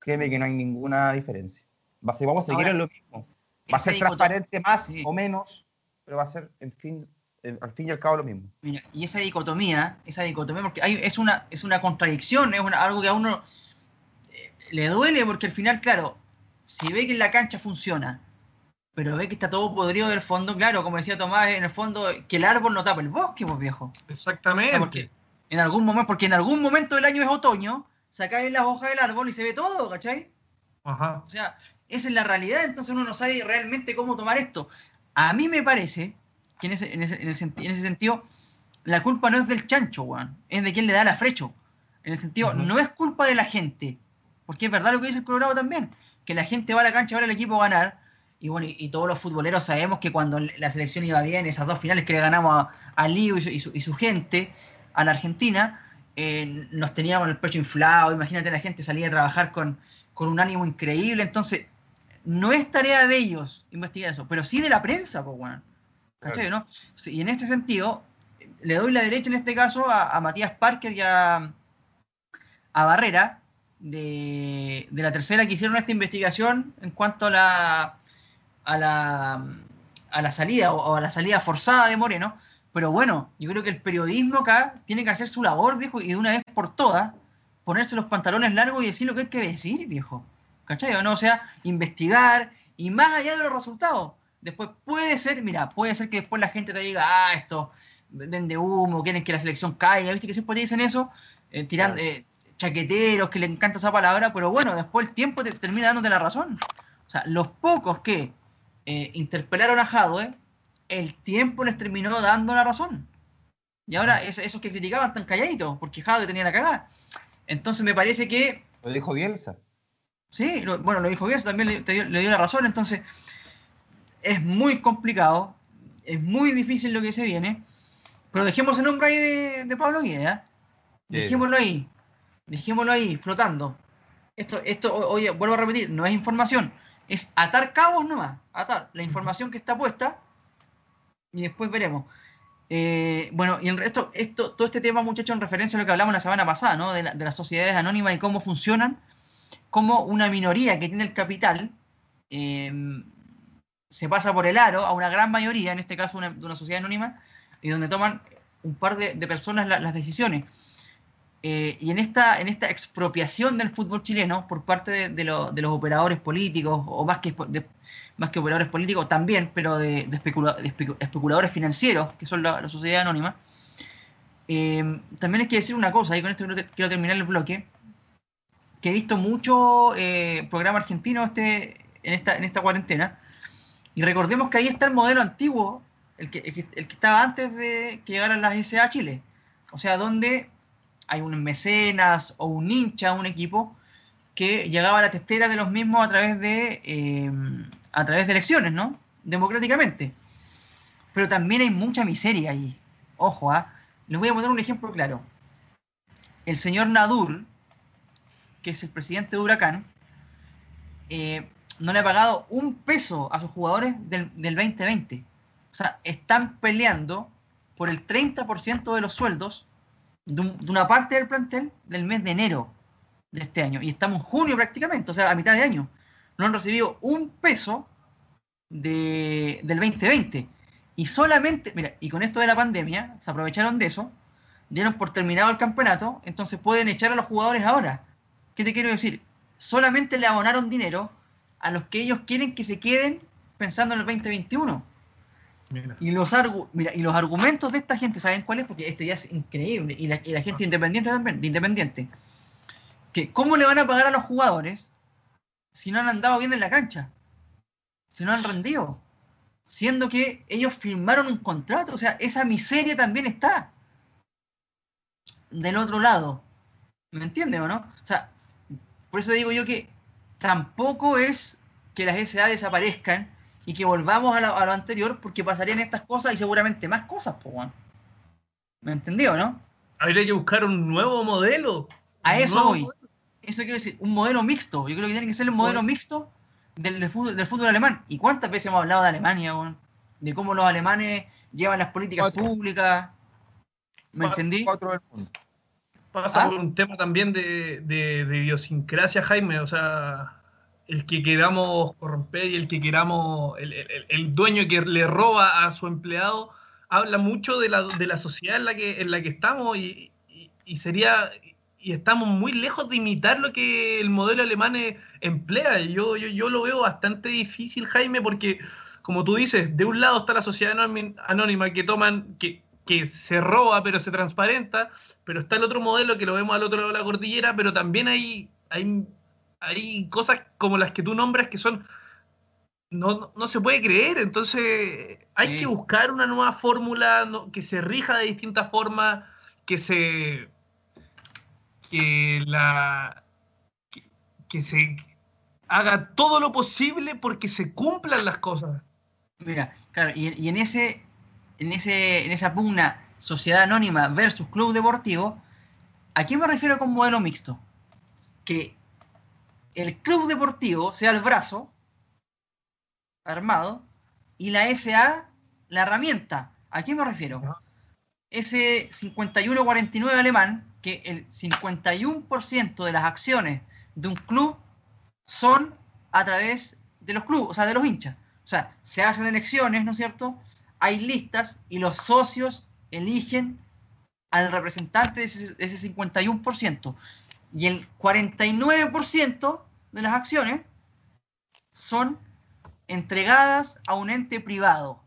créeme que no hay ninguna diferencia. vamos a seguir en lo mismo. Va a ser transparente más o menos, pero va a ser, en fin, eh, al fin y al cabo lo mismo. y esa dicotomía, esa dicotomía, porque hay, es, una, es una contradicción, es algo que a uno eh, le duele, porque al final, claro, si ve que la cancha funciona, pero ve que está todo podrido del fondo, claro, como decía Tomás, en el fondo, que el árbol no tapa el bosque, pues viejo. Exactamente. Porque en algún momento, porque en algún momento del año es otoño, se caen las hojas del árbol y se ve todo, ¿cachai? Ajá. O sea, esa es la realidad, entonces uno no sabe realmente cómo tomar esto. A mí me parece que en ese, en ese, en ese sentido, la culpa no es del chancho, weón, es de quien le da la frecho. En el sentido, no es culpa de la gente, porque es verdad lo que dice el Colorado también, que la gente va a la cancha a ver al equipo a ganar, y bueno, y, todos los futboleros sabemos que cuando la selección iba bien, esas dos finales que le ganamos a, a Lío y su, gente, a la Argentina, eh, nos teníamos el pecho inflado, imagínate la gente salía a trabajar con, con un ánimo increíble, entonces no es tarea de ellos investigar eso, pero sí de la prensa, pues, bueno. ¿Cachai, no? y en este sentido, le doy la derecha en este caso a, Matías Parker y a, Barrera, de, la tercera que hicieron esta investigación en cuanto a la, a la, a la salida o, a la salida forzada de Moreno. Pero bueno, yo creo que el periodismo acá tiene que hacer su labor, viejo, y de una vez por todas ponerse los pantalones largos y decir lo que hay que decir, viejo. ¿Cachai? ¿O no? O sea, investigar y más allá de los resultados. Después puede ser, mira, puede ser que después la gente te diga, ah, esto vende humo, quieren que la selección caiga, viste que siempre te dicen eso, eh, tirando eh, chaqueteros, que le encanta esa palabra, pero bueno, después el tiempo te termina dándote la razón. O sea, los pocos que eh, interpelaron a Jadwe, el tiempo les terminó dando la razón. Y ahora esos que criticaban están calladitos, porque Jadwe tenía la cagada. Entonces me parece que... Lo dijo Bielsa. Sí, bueno, lo dijo Bielsa, también le, le dio la razón, entonces es muy complicado, es muy difícil lo que se viene, pero dejemos el nombre ahí de, Pablo Guía, dejémoslo ahí, dejémoslo ahí, flotando. Esto, esto, oye, vuelvo a repetir, no es información, es atar cabos nomás, atar la información que está puesta y después veremos. Eh, bueno, y el resto, esto, todo este tema, muchachos, en referencia a lo que hablamos la semana pasada, ¿no? De, las sociedades anónimas y cómo funcionan, como una minoría que tiene el capital eh, se pasa por el aro a una gran mayoría, en este caso una, de una sociedad anónima, y donde toman un par de, personas las decisiones. Eh, y en esta, en esta expropiación del fútbol chileno por parte de, los operadores políticos, o más que, más que operadores políticos también, pero de, especuladores financieros, que son la, sociedad anónima, eh, también hay que decir una cosa, y con esto quiero terminar el bloque, que he visto mucho eh, programa argentino este, en, esta, en esta cuarentena, y recordemos que ahí está el modelo antiguo, el que, el que, estaba antes de que llegaran las SA a Chile. O sea, donde hay un mecenas o un hincha, un equipo, que llegaba a la testera de los mismos a través de, eh, a través de elecciones, ¿no? Democráticamente. Pero también hay mucha miseria ahí. Ojo, ¿ah? Les voy a poner un ejemplo claro. El señor Nadur, que es el presidente de Huracán, eh, no le ha pagado un peso a sus jugadores del, 2020. O sea, están peleando por el 30% de los sueldos de, una parte del plantel del mes de enero de este año. Y estamos en junio prácticamente, o sea, a mitad de año. No han recibido un peso del 2020. Y solamente, mira, y con esto de la pandemia, se aprovecharon de eso, dieron por terminado el campeonato, entonces pueden echar a los jugadores ahora. ¿Qué te quiero decir? Solamente le abonaron dinero a los que ellos quieren que se queden pensando en el 2021. Y, los mira, y los argumentos de esta gente, ¿saben cuáles? Porque este ya es increíble. Y la, gente independiente también, de independiente. Que ¿Cómo le van a pagar a los jugadores si no han andado bien en la cancha? Si no han rendido. Siendo que ellos firmaron un contrato. O sea, esa miseria también está del otro lado. ¿Me entiendes o no? O sea, por eso digo yo que tampoco es que las SA desaparezcan y que volvamos a lo, anterior porque pasarían estas cosas y seguramente más cosas, pues, bueno. ¿Me entendió, no? Habría que buscar un nuevo modelo. A eso voy. Eso quiero decir, un modelo mixto. Yo creo que tiene que ser un modelo mixto del, fútbol, del fútbol alemán. ¿Y cuántas veces hemos hablado de Alemania, bueno? De cómo los alemanes llevan las políticas públicas. ¿Me entendí? Pasa ¿Ah? por un tema también de, de, de idiosincrasia, Jaime. O sea, el que queramos corromper y el que queramos, el, dueño que le roba a su empleado, habla mucho de la, de la sociedad en la que, en la que estamos y, sería, y estamos muy lejos de imitar lo que el modelo alemán e, emplea. Yo, yo, yo lo veo bastante difícil, Jaime, porque, como tú dices, de un lado está la sociedad anónima que toman, que, que se roba pero se transparenta, pero está el otro modelo que lo vemos al otro lado de la cordillera, pero también hay, hay hay cosas como las que tú nombras que son no, se puede creer, entonces hay que buscar una nueva fórmula que se rija de distintas formas, que se que la que, se haga todo lo posible porque se cumplan las cosas. Mira, claro, y, en ese en ese en esa pugna sociedad anónima versus club deportivo, ¿a qué me refiero con modelo mixto? Que el club deportivo sea el brazo armado y la SA la herramienta. ¿A qué me refiero? Ese 51-49 alemán, que el 51% de las acciones de un club son a través de los clubes, o sea, de los hinchas. O sea, se hacen elecciones, ¿no es cierto? Hay listas y los socios eligen al representante de ese, de ese 51%. Y el 49% de las acciones son entregadas a un ente privado,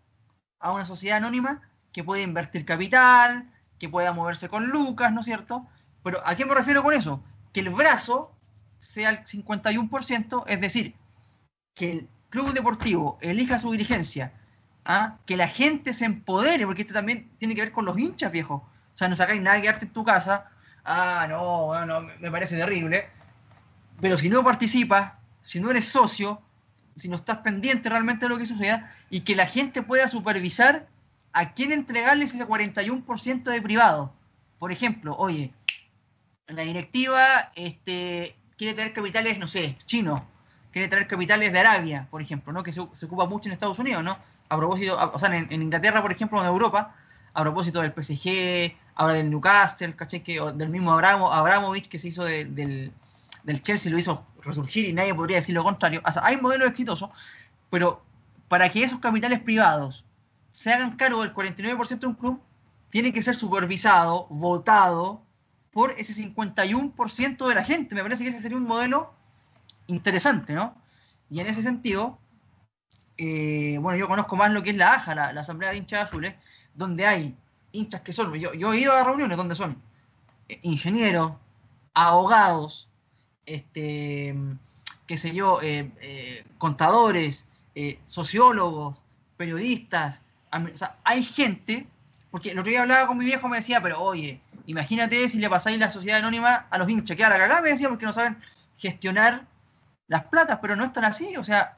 a una sociedad anónima que puede invertir capital, que pueda moverse con lucas, ¿no es cierto? Pero ¿a qué me refiero con eso? Que el brazo sea el 51%, es decir, que el club deportivo elija su dirigencia, ¿ah? que la gente se empodere, porque esto también tiene que ver con los hinchas, viejo. O sea, no sacáis nada que quedarte en tu casa. Ah, no, bueno, me parece terrible pero si no participas, si no eres socio, si no estás pendiente realmente de lo que suceda, y que la gente pueda supervisar a quién entregarles ese 41% de privado. Por ejemplo, oye, la directiva este, quiere tener capitales, no sé, chinos, quiere tener capitales de Arabia, por ejemplo, ¿no? que se, ocupa mucho en Estados Unidos, ¿no? A propósito, o sea, en, Inglaterra, por ejemplo, en Europa, a propósito del PSG, ahora del Newcastle, del mismo Abramovich que se hizo del, del Chelsea lo hizo resurgir y nadie podría decir lo contrario. O sea, hay modelos exitosos, pero para que esos capitales privados se hagan cargo del 49% de un club, tiene que ser supervisado, votado por ese 51% de la gente. Me parece que ese sería un modelo interesante, ¿no? Y en ese sentido, eh, bueno, yo conozco más lo que es la AJA, la, Asamblea de Hinchas Azules, donde hay hinchas que son, yo, yo he ido a reuniones donde son eh, ingenieros, abogados, este, qué sé yo, eh, eh, contadores, sociólogos, periodistas. hay gente, porque el otro día hablaba con mi viejo, me decía, pero oye, imagínate si le pasáis la sociedad anónima a los hinchas, que a la me decía, porque no saben gestionar las platas, pero no están así, o sea,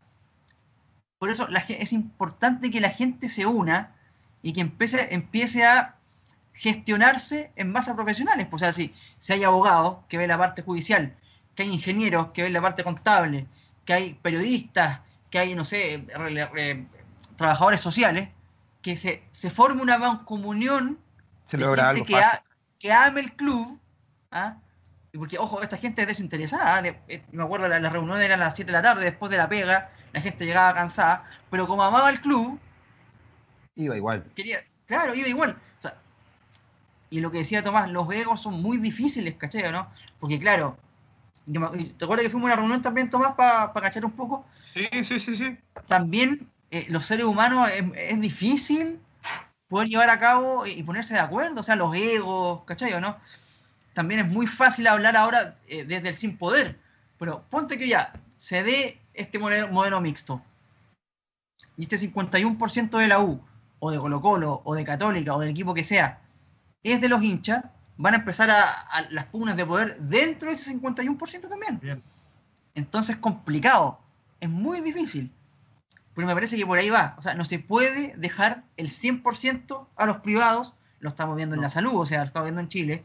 por eso es importante que la gente se una y que empiece, empiece a gestionarse en masa profesionales. Pues, o sea, si, si hay abogados que ven la parte judicial, que hay ingenieros que ven la parte contable, que hay periodistas, que hay, no sé, trabajadores sociales, que se, se forme una comunión se logra que, que, ame el club, ¿ah? porque, ojo, esta gente es desinteresada. ¿ah? Eh, me acuerdo, las la reuniones eran a las 7 de la tarde, después de la pega, la gente llegaba cansada, pero como amaba el club, iba igual. Quería, claro, iba igual. y lo que decía Tomás, los egos son muy difíciles, ¿cachai? ¿no? Porque, claro, ¿Te acuerdas que fuimos a una reunión también, Tomás, para cachar un poco? Sí, sí, sí, sí. También eh, los seres humanos es, difícil poder llevar a cabo y ponerse de acuerdo, o sea, los egos, ¿cachai o no? También es muy fácil hablar ahora eh, desde el sin poder, pero ponte que ya se dé este modelo, modelo mixto y este 51% de la U, o de Colo Colo, o de Católica, o del equipo que sea, es de los hinchas, van a empezar a, las pugnas de poder dentro de ese 51% también. Entonces es complicado, es muy difícil. Pero me parece que por ahí va. O sea, no se puede dejar el 100% a los privados, lo estamos viendo en la salud, o sea, lo estamos viendo en Chile,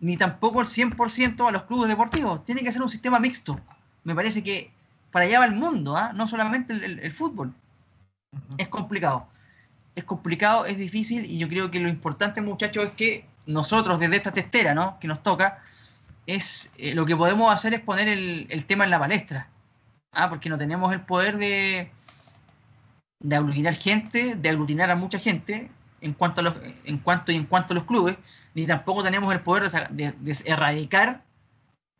ni tampoco el 100% a los clubes deportivos. Tiene que ser un sistema mixto. Me parece que para allá va el mundo, ¿ah? no solamente el, fútbol. Es complicado. Es complicado, es difícil y yo creo que lo importante, muchachos, es que nosotros desde esta testera, ¿no? Que nos toca, es eh, lo que podemos hacer es poner el, tema en la palestra. ¿ah? Porque no tenemos el poder de, de aglutinar gente, de aglutinar a mucha gente en cuanto a los, en cuanto y en cuanto a los clubes, ni tampoco tenemos el poder de, erradicar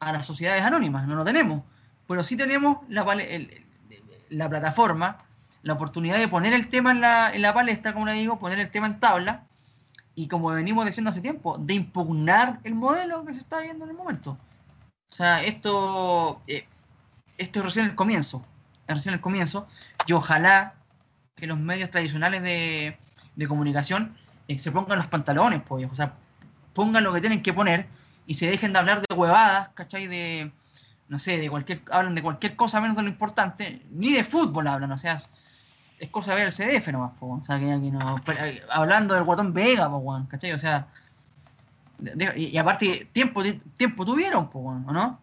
a las sociedades anónimas, no lo tenemos. Pero sí tenemos la, la plataforma, la oportunidad de poner el tema en la, en la palestra, como le digo, poner el tema en tabla y como venimos diciendo hace tiempo, de impugnar el modelo que se está viendo en el momento. O sea, esto, eh, esto es recién el comienzo, es recién el comienzo, y ojalá que los medios tradicionales de, comunicación eh, se pongan los pantalones, pues, o sea, pongan lo que tienen que poner y se dejen de hablar de huevadas, ¿cachai? De, no sé, de cualquier, hablan de cualquier cosa menos de lo importante, ni de fútbol hablan, o sea, es cosa de ver el CDF nomás, po, o sea, que, no, eh, hablando del guatón Vega, po, ¿cachai? O sea, y, aparte, tiempo, tiempo tuvieron, po, ¿o no?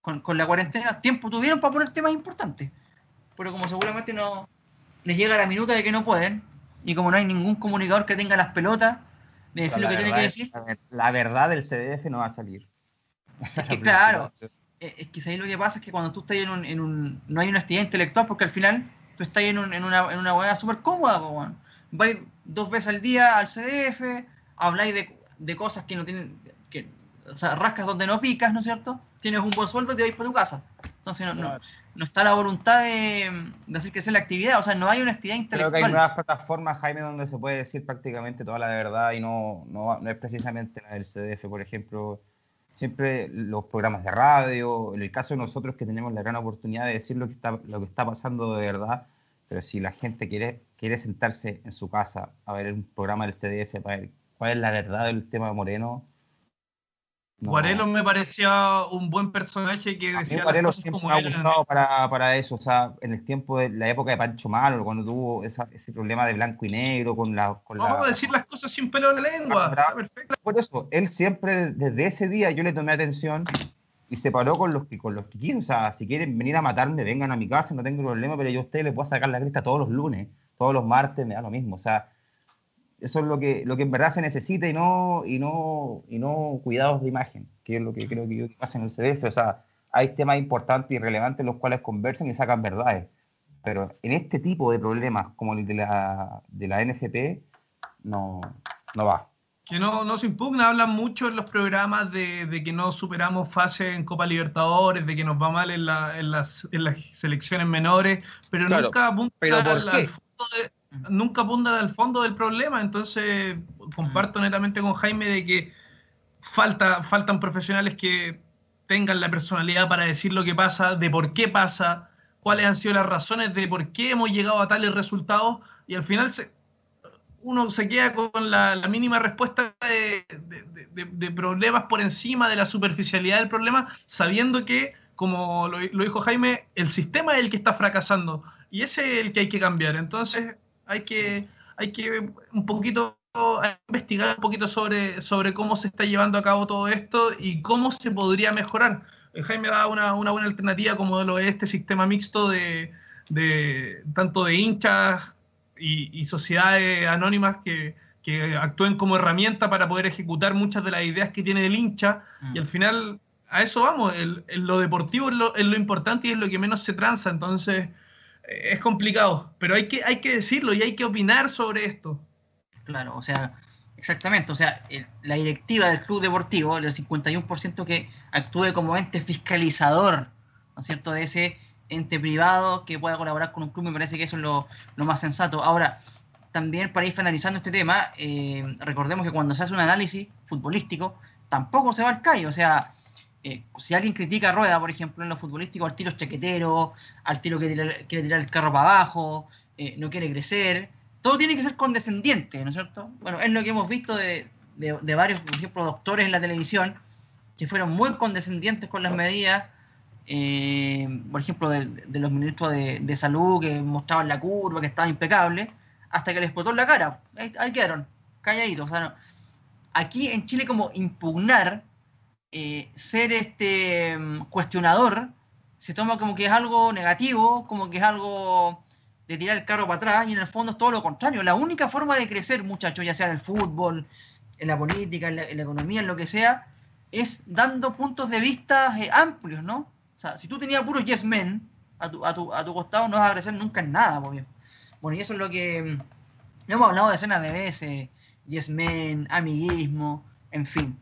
Con, con, la cuarentena, tiempo tuvieron para poner temas importantes, pero como seguramente no les llega la minuta de que no pueden, y como no hay ningún comunicador que tenga las pelotas de decir lo que tiene que decir. La verdad del CDF no va a salir. Es que claro, es que ahí lo que pasa es que cuando tú estás en un, en un no hay una actividad intelectual porque al final tú estás en, en, una, en una hueá súper cómoda, vais dos veces al día al CDF, habláis de, de cosas que no tienen, que, o sea, rascas donde no picas, ¿no es cierto? Tienes un buen sueldo y te vais para tu casa. Entonces no, no, no, está la voluntad de, de, hacer crecer la actividad, o sea, no hay una actividad intelectual. Creo que hay nuevas plataformas, Jaime, donde se puede decir prácticamente toda la verdad y no, no, no es precisamente la del CDF, por ejemplo siempre los programas de radio, en el caso de nosotros que tenemos la gran oportunidad de decir lo que está, lo que está pasando de verdad, pero si la gente quiere, quiere sentarse en su casa a ver un programa del CDF para ver cuál es la verdad del tema Moreno. No. me parecía un buen personaje que decía. Guarelo siempre me ha gustado para, para, eso, o sea, en el tiempo de la época de Pancho Malo, cuando tuvo esa, ese problema de blanco y negro con la. Con Vamos a decir las cosas sin pelo en la lengua. perfecto. Por eso, él siempre, desde ese día, yo le tomé atención y se paró con los, con los que O sea, si quieren venir a matarme, vengan a mi casa, no tengo problema, pero yo a ustedes les puedo sacar la cresta todos los lunes, todos los martes, me da lo mismo. O sea, eso es lo que, lo que en verdad se necesita y no, y no, y no cuidados de imagen, que es lo que creo que yo pasa en el CDF. O sea, hay temas importantes y relevantes en los cuales conversan y sacan verdades. Pero en este tipo de problemas, como el de la, de la NFP, no, no va que no, no se impugna, hablan mucho en los programas de, que no superamos fase en Copa Libertadores, de que nos va mal en, las, selecciones menores, pero nunca apunta al, fondo nunca apunta al fondo del problema. Entonces, comparto mm. netamente con Jaime de que falta, faltan profesionales que tengan la personalidad para decir lo que pasa, de por qué pasa, cuáles han sido las razones de por qué hemos llegado a tales resultados, y al final se, uno se queda con la, mínima respuesta de, problemas por encima de la superficialidad del problema, sabiendo que, como lo, dijo Jaime, el sistema es el que está fracasando y ese es el que hay que cambiar. Entonces hay que, hay que un poquito investigar un poquito sobre, sobre cómo se está llevando a cabo todo esto y cómo se podría mejorar. Jaime da una, una buena alternativa como lo es este sistema mixto de, de tanto de hinchas y, sociedades anónimas que, actúen como herramienta para poder ejecutar muchas de las ideas que tiene el hincha. Y al final a eso vamos, lo deportivo es lo, importante y es lo que menos se tranza, entonces eh, es complicado, pero hay que, hay que decirlo y hay que opinar sobre esto. Claro, o sea, exactamente, o sea, la directiva del club deportivo, el 51% que actúe como ente fiscalizador, ¿no es cierto?, de ese ente privado que pueda colaborar con un club, me parece que eso es lo, lo más sensato. Ahora, también para ir finalizando este tema, eh, recordemos que cuando se hace un análisis futbolístico, tampoco se va al callo. O sea, eh, si alguien critica a Rueda, por ejemplo, en lo futbolístico, al tiro chaquetero, al tiro que quiere tirar el carro para abajo, eh, no quiere crecer, todo tiene que ser condescendiente, ¿no es cierto? Bueno, es lo que hemos visto de, de, varios, por ejemplo, doctores en la televisión, que fueron muy condescendientes con las medidas, por ejemplo, de, los ministros de, salud que mostraban la curva, que estaba impecable, hasta que les explotó en la cara. Ahí, quedaron, calladitos. aquí en Chile como impugnar, eh, ser este mm, cuestionador, se toma como que es algo negativo, como que es algo de tirar el carro para atrás, y en el fondo es todo lo contrario. La única forma de crecer, muchachos, ya sea en el fútbol, en la política, en la, economía, en lo que sea, es dando puntos de vista eh, amplios, ¿no? O sea, si tú tenías puros yes men a tu, a tu, a tu costado, no vas a crecer nunca en nada, por bueno, y eso es lo que mm, hemos hablado de escenas de veces, Yes Men, amiguismo, en fin.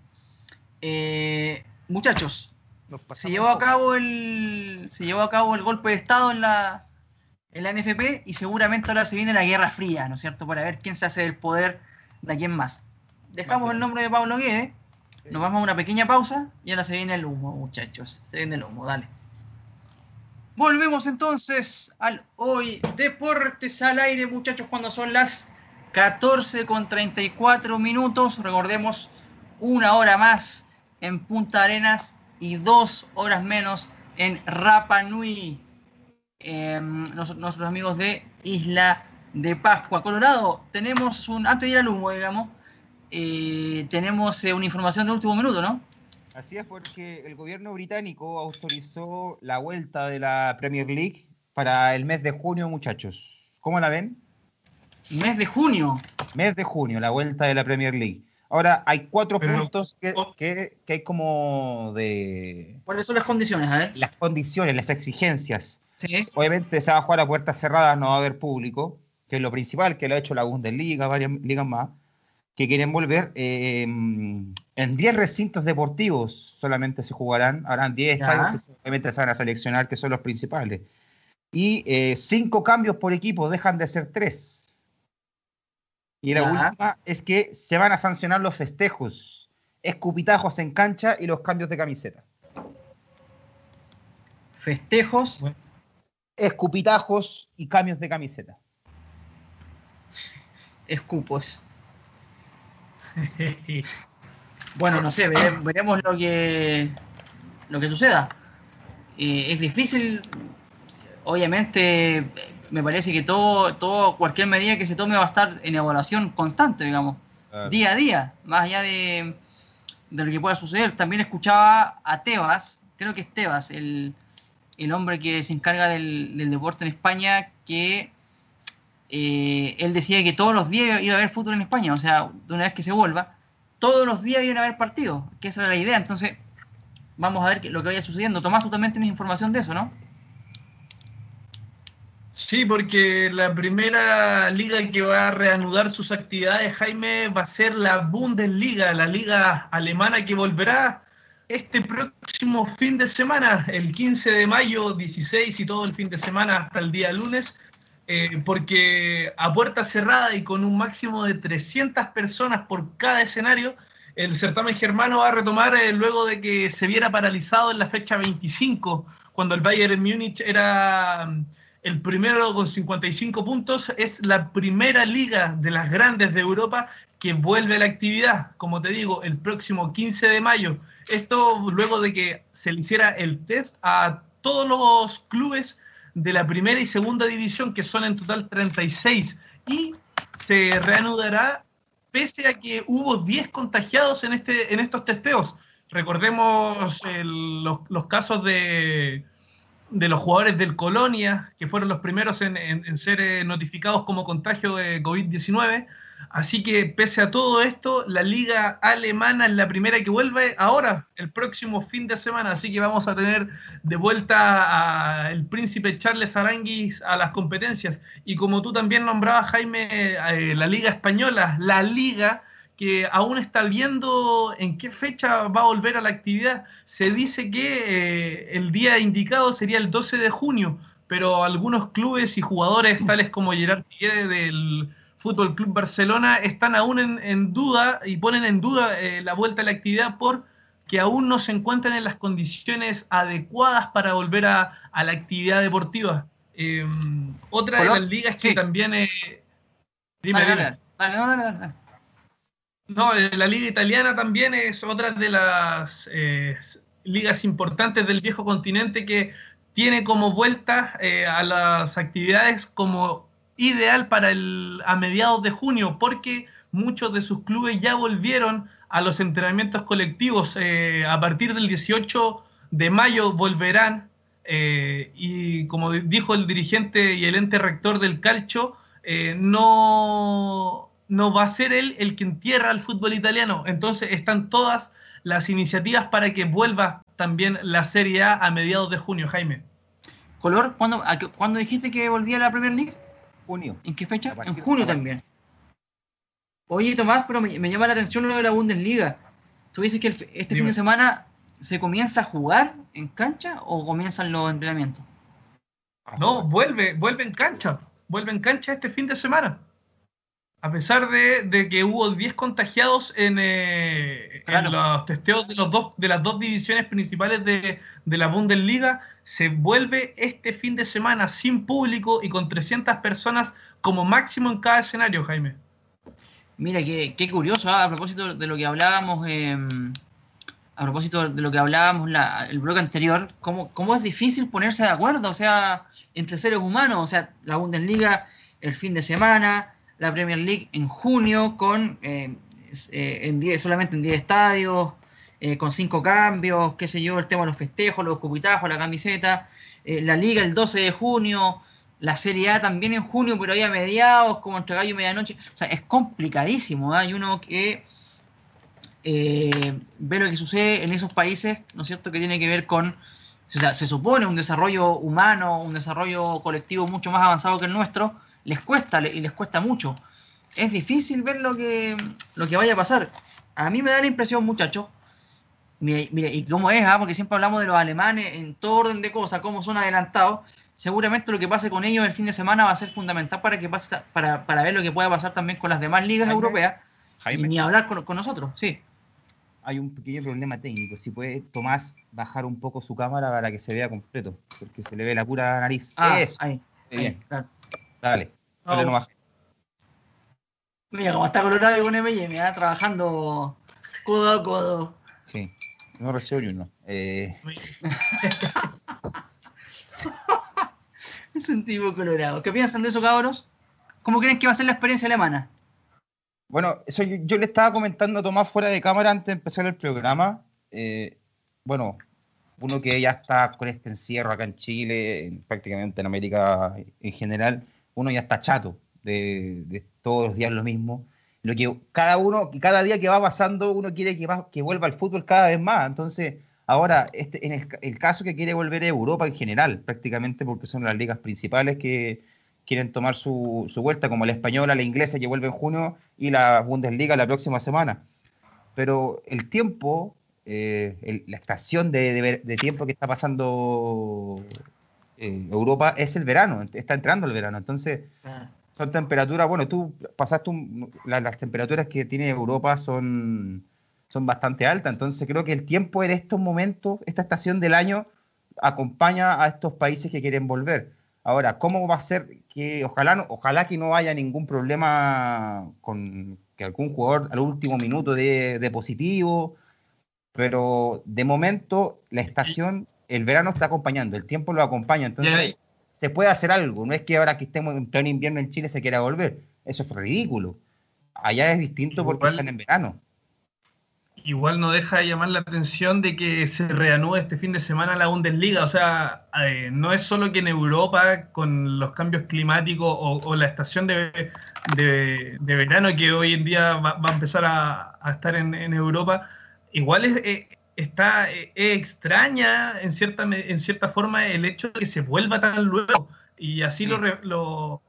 Eh, muchachos, se llevó a cabo el se llevó a cabo el golpe de estado en la en la NFP y seguramente ahora se viene la Guerra Fría, ¿no es cierto? Para ver quién se hace el poder de quién más. Dejamos el nombre de Pablo Guede, nos vamos a una pequeña pausa y ahora se viene el humo, muchachos. Se viene el humo, dale. Volvemos entonces al hoy Deportes al aire, muchachos, cuando son las 14 con 34 minutos. Recordemos, una hora más en Punta Arenas y dos horas menos en Rapa Nui. Em, nuestros amigos de Isla de Pascua. Colorado, tenemos un, antes de ir al humo, digamos, eh, tenemos eh, una información de último minuto, ¿no? Así es porque el gobierno británico autorizó la vuelta de la Premier League para el mes de junio, muchachos. ¿Cómo la ven? Mes de junio. Mes de junio, la vuelta de la Premier League. Ahora, hay cuatro puntos que, hay como de... ¿Cuáles son las condiciones? A ver. Las condiciones, las exigencias. Sí. Obviamente se va a jugar a puertas cerradas, no va a haber público, que es lo principal, que lo ha hecho la Bundesliga, varias ligas más que quieren volver. Eh, en 10 recintos deportivos solamente se jugarán, habrán 10 estadios que obviamente se van a seleccionar, que son los principales. Y eh, cinco cambios por equipo dejan de ser tres. Y la última es que se van a sancionar los festejos, escupitajos en cancha y los cambios de camiseta. Festejos. Escupitajos y cambios de camiseta. Escupos. bueno, no sé, veremos lo que, lo que suceda. Eh, es difícil, obviamente, me parece que todo, todo, cualquier medida que se tome va a estar en evaluación constante, digamos, día a día, más allá de, lo que pueda suceder. También escuchaba a Tebas, creo que es Tebas, el, hombre que se encarga del, del deporte en España, que eh, él decía que todos los días iba a haber fútbol en España, o sea, de una vez que se vuelva, todos los días iban a haber partidos, que esa era la idea. Entonces, vamos a ver lo que vaya sucediendo. Tomás, tú también tienes información de eso, ¿no? Sí, porque la primera liga que va a reanudar sus actividades, Jaime, va a ser la Bundesliga, la liga alemana que volverá este próximo fin de semana, el 15 de mayo, 16 y todo el fin de semana hasta el día lunes eh, porque a puerta cerrada y con un máximo de 300 personas por cada escenario, el certamen germano va a retomar eh, luego de que se viera paralizado en la fecha 25, cuando el Bayern Múnich era mm, el primero con 55 puntos. Es la primera liga de las grandes de Europa que vuelve a la actividad, como te digo, el próximo 15 de mayo. Esto luego de que se le hiciera el test a todos los clubes de la primera y segunda división, que son en total 36, y se reanudará pese a que hubo 10 contagiados en, este, en estos testeos. Recordemos los, casos de, de, los jugadores del Colonia, que fueron los primeros en, en ser eh, notificados como contagio de COVID-19. Así que pese a todo esto, la liga alemana es la primera que vuelve ahora, el próximo fin de semana. Así que vamos a tener de vuelta al príncipe Charles Aranguis a las competencias. Y como tú también nombrabas, Jaime, eh, la liga española, la liga que aún está viendo en qué fecha va a volver a la actividad. Se dice que eh, el día indicado sería el 12 de junio, pero algunos clubes y jugadores tales como Gerard Piqué del Fútbol Club Barcelona están aún en, duda y ponen en duda eh, la vuelta a la actividad porque aún no se encuentran en las condiciones adecuadas para volver a, la actividad deportiva. Em, otra de las ligas que también... Eh, dime, dale, dale, dale, no, eh, la liga italiana también es otra de las eh, ligas importantes del viejo continente que tiene como vuelta a las actividades como ideal para el, a mediados de junio, porque muchos de sus clubes ya volvieron a los entrenamientos colectivos. a partir del 18 de mayo volverán y como dijo el dirigente y el ente rector del calcio, no no va a ser él el que entierra al fútbol italiano. Entonces están todas las iniciativas para que vuelva también la Serie A a mediados de junio, Jaime. ¿Color? ¿Cuándo, dijiste que volvía la Premier League? Junio. ¿En qué fecha? En junio también. Oye, Tomás, pero me, llama la atención lo de la Bundesliga. ¿Tú dices que este fin de semana se comienza a jugar en cancha o comienzan los entrenamientos? No, vuelve, vuelve en cancha. Vuelve en cancha este fin de semana. A pesar de, que hubo 10 contagiados eh, en, los testeos de, los dos, de las dos divisiones principales de, la Bundesliga, se vuelve este fin de semana sin público y con 300 personas como máximo en cada escenario, Jaime. Mira, qué, curioso, ¿ah? a propósito de lo que hablábamos, em, a propósito de lo que hablábamos el bloque anterior, cómo, cómo es difícil ponerse de acuerdo, o sea, entre seres humanos, o sea, la Bundesliga el fin de semana, la Premier League en junio con eh, eh, en solamente en 10 estadios, eh, con 5 cambios, qué sé yo, el tema de los festejos, los cupitajos, la camiseta, la liga el 12 de junio, la Serie A también en junio, pero ahí a mediados, como entre gallo y medianoche. O sea, es complicadísimo. Hay uno que ve lo que sucede en esos países, ¿no es cierto?, que tiene que ver con, o sea, se supone un desarrollo humano, un desarrollo colectivo mucho más avanzado que el nuestro, les cuesta y les cuesta mucho. Es difícil ver lo que, lo que vaya a pasar. A mí me da la impresión, muchachos, mire, y cómo es, ¿ah? porque siempre hablamos de los alemanes en todo orden de cosas, cómo son adelantados. Seguramente lo que pase con ellos el fin de semana va a ser fundamental para que pase, para, ver lo que pueda pasar también con las demás ligas europeas y ni hablar con, con, nosotros, sí. Hay un pequeño problema técnico. Si puede Tomás bajar un poco su cámara para que se vea completo, porque se le ve la pura nariz. Ah, ahí, bien. Dale. Mira cómo está colorado con M&M, trabajando codo a codo. Sí, no recibo ni uno. Eh... es un tipo colorado. ¿Qué piensan de eso, cabros? ¿Cómo creen que va a ser la experiencia alemana? Bueno, eso yo, le estaba comentando a Tomás fuera de cámara antes de empezar el programa. Eh, bueno, uno que ya está con este encierro acá en Chile, prácticamente en América en general, uno ya está chato de, todos los días lo mismo. Lo que cada uno, cada día que va pasando, uno quiere que, que vuelva al fútbol cada vez más. Entonces, ahora, este, en el, caso que quiere volver a Europa en general, prácticamente porque son las ligas principales que quieren tomar su, vuelta, como la española, la inglesa que vuelve en junio y la Bundesliga la próxima semana. Pero el tiempo, eh, la estación de, tiempo que está pasando eh, Europa es el verano, está entrando el verano. Entonces, son temperaturas, bueno, tú pasaste las temperaturas que tiene Europa son, son bastante altas. Entonces, creo que el tiempo en estos momentos, esta estación del año, acompaña a estos países que quieren volver. Ahora, ¿cómo va a ser que ojalá, ojalá que no haya ningún problema con que algún jugador al último minuto de, de positivo? Pero de momento la estación el verano está acompañando, el tiempo lo acompaña, entonces se puede hacer algo. No es que ahora que estemos en pleno invierno en Chile se quiera volver. Eso es ridículo. Allá es distinto porque están en verano. Igual no deja de llamar la atención de que se reanude este fin de semana la Bundesliga. O sea, eh, no es solo que en Europa, con los cambios climáticos o, la estación de, verano que hoy en día va, a empezar a, estar en, Europa, igual es, eh, está eh, extraña en cierta, en cierta forma el hecho de que se vuelva tan luego. Y así lo,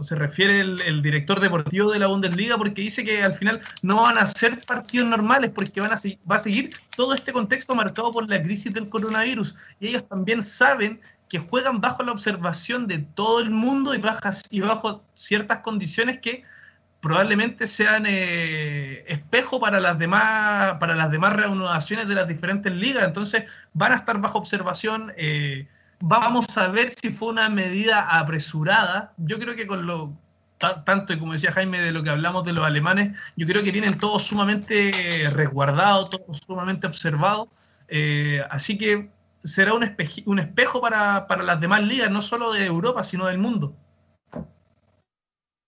se refiere el, director deportivo de la Bundesliga porque dice que al final no van a ser partidos normales porque van a, va a seguir todo este contexto marcado por la crisis del coronavirus. Y ellos también saben que juegan bajo la observación de todo el mundo y, y bajo ciertas condiciones que probablemente sean eh, espejo para las demás para las demás reanudaciones de las diferentes ligas. Entonces van a estar bajo observación. Eh, vamos a ver si fue una medida apresurada. Yo creo que con lo tanto y como decía Jaime de lo que hablamos de los alemanes yo creo que vienen todos sumamente resguardados todos sumamente observados eh, así que será un, un espejo para, para las demás ligas no solo de Europa sino del mundo.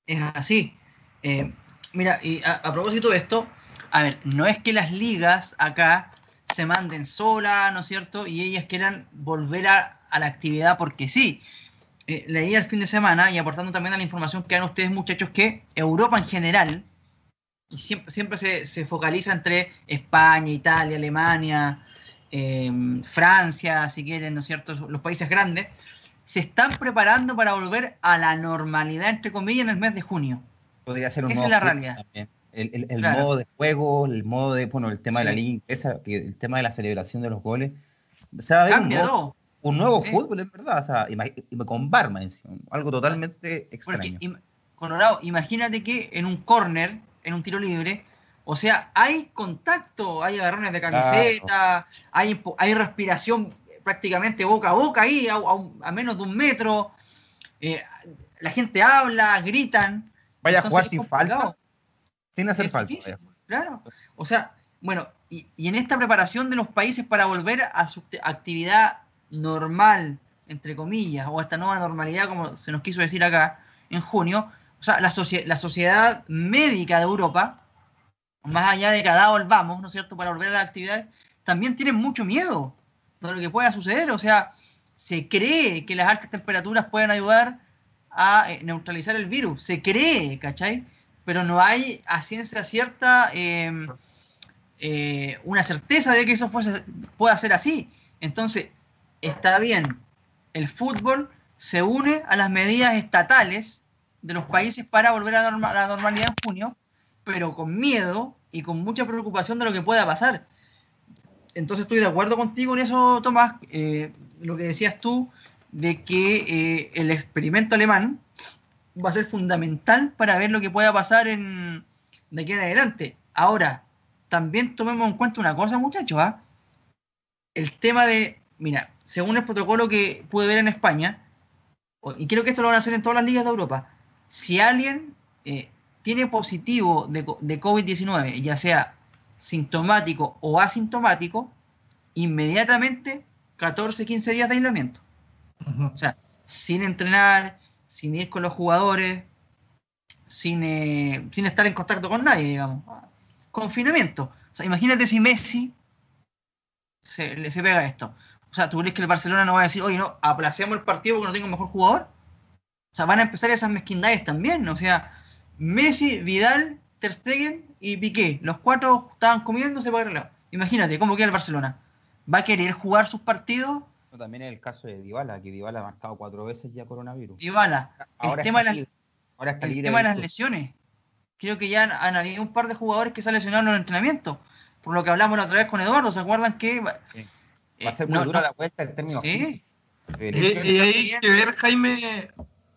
Es así eh, mira, y a, propósito de esto, a ver, no es que las ligas acá se manden solas, ¿no es cierto? Y ellas quieran volver a, la actividad porque sí. Eh, leí el fin de semana y aportando también a la información que dan ustedes, muchachos, que Europa en general, y siempre, siempre se, focaliza entre España, Italia, Alemania, eh, Francia, si quieren, ¿no es cierto? Los países grandes, se están preparando para volver a la normalidad, entre comillas, en el mes de junio. Podría ser un Esa es la realidad. El, el, modo de juego, el modo de, bueno, el tema de la liga que el tema de la celebración de los goles. O sea, un, nuevo, fútbol, en verdad, o sea, con barma encima, algo totalmente extraño. Colorado, imagínate que en un corner, en un tiro libre, o sea, hay contacto, hay agarrones de camiseta, hay, hay respiración prácticamente boca a boca ahí, a, menos de un metro. Eh, la gente habla, gritan. Vaya a jugar sin falta. Sin hacer falta. Claro. O sea, bueno, y, en esta preparación de los países para volver a su actividad normal, entre comillas, o a esta nueva normalidad, como se nos quiso decir acá, en junio, o sea, la, la sociedad médica de Europa, más allá de cada volvamos, ¿no es cierto?, para volver a la actividad, también tienen mucho miedo de lo que pueda suceder. O sea, se cree que las altas temperaturas pueden ayudar a eh, neutralizar el virus. Se cree, ¿cachai? Pero no hay a ciencia cierta em, eh, una certeza de que eso pueda ser así. Entonces, está bien, el fútbol se une a las medidas estatales de los países para volver a, la normalidad en junio, pero con miedo y con mucha preocupación de lo que pueda pasar. Entonces estoy de acuerdo contigo en eso, Tomás. Eh, lo que decías tú, de que eh, el experimento alemán va a ser fundamental para ver lo que pueda pasar en, de aquí en adelante. Ahora, también tomemos en cuenta una cosa, muchachos, ¿ah? el tema de, mira, según el protocolo que pude ver en España, y creo que esto lo van a hacer en todas las ligas de Europa, si alguien eh, tiene positivo de, de COVID-19, ya sea sintomático o asintomático, inmediatamente 14, 15 días de aislamiento. O sea, sin entrenar, sin ir con los jugadores, sin, eh, sin estar en contacto con nadie, digamos. Confinamiento. O sea, imagínate si Messi se, se pega esto. O sea, ¿tú crees que el Barcelona no va a decir, oye, no, aplacemos el partido porque no tengo mejor jugador? O sea, van a empezar esas mezquindades también. O sea, Messi, Vidal, Ter Stegen y Piqué. Los cuatro estaban comiéndose para el Imagínate cómo queda el Barcelona. ¿Va a querer jugar sus partidos también es el caso de Dybala, que Dybala ha marcado cuatro veces ya coronavirus. Dybala, el tema, de las, el tema de las lesiones. Creo que ya han, habido un par de jugadores que se han lesionado en el entrenamiento. Por lo que hablamos la otra vez con Eduardo, ¿se acuerdan que... Va a ser muy dura la vuelta en términos... Sí. Y, hay que ver, Jaime,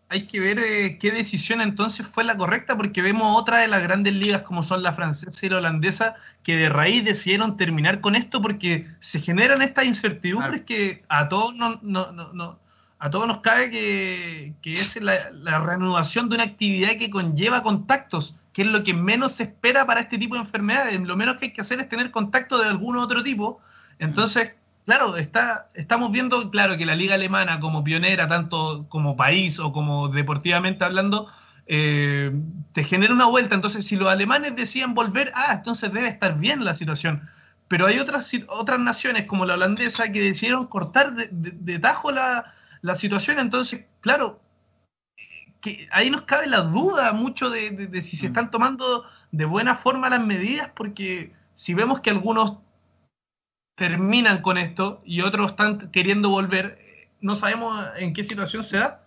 hay que ver eh, qué decisión entonces fue la correcta, porque vemos otra de las grandes ligas como son la francesa y la holandesa, que de raíz decidieron terminar con esto porque se generan estas incertidumbres que a todos, no, no, no, a todos nos cabe que, que es la, la, reanudación de una actividad que conlleva contactos, que es lo que menos se espera para este tipo de enfermedades. Lo menos que hay que hacer es tener contacto de algún otro tipo. Entonces, Claro, está, estamos viendo, claro, que la liga alemana como pionera, tanto como país o como deportivamente hablando, eh, te genera una vuelta. Entonces, si los alemanes decían volver, ah, entonces debe estar bien la situación. Pero hay otras, otras naciones como la holandesa que decidieron cortar de, tajo la, la, situación. Entonces, claro, que ahí nos cabe la duda mucho de, de si se mm. están tomando de buena forma las medidas, porque si vemos que algunos terminan con esto y otros están queriendo volver, no sabemos en qué situación se da.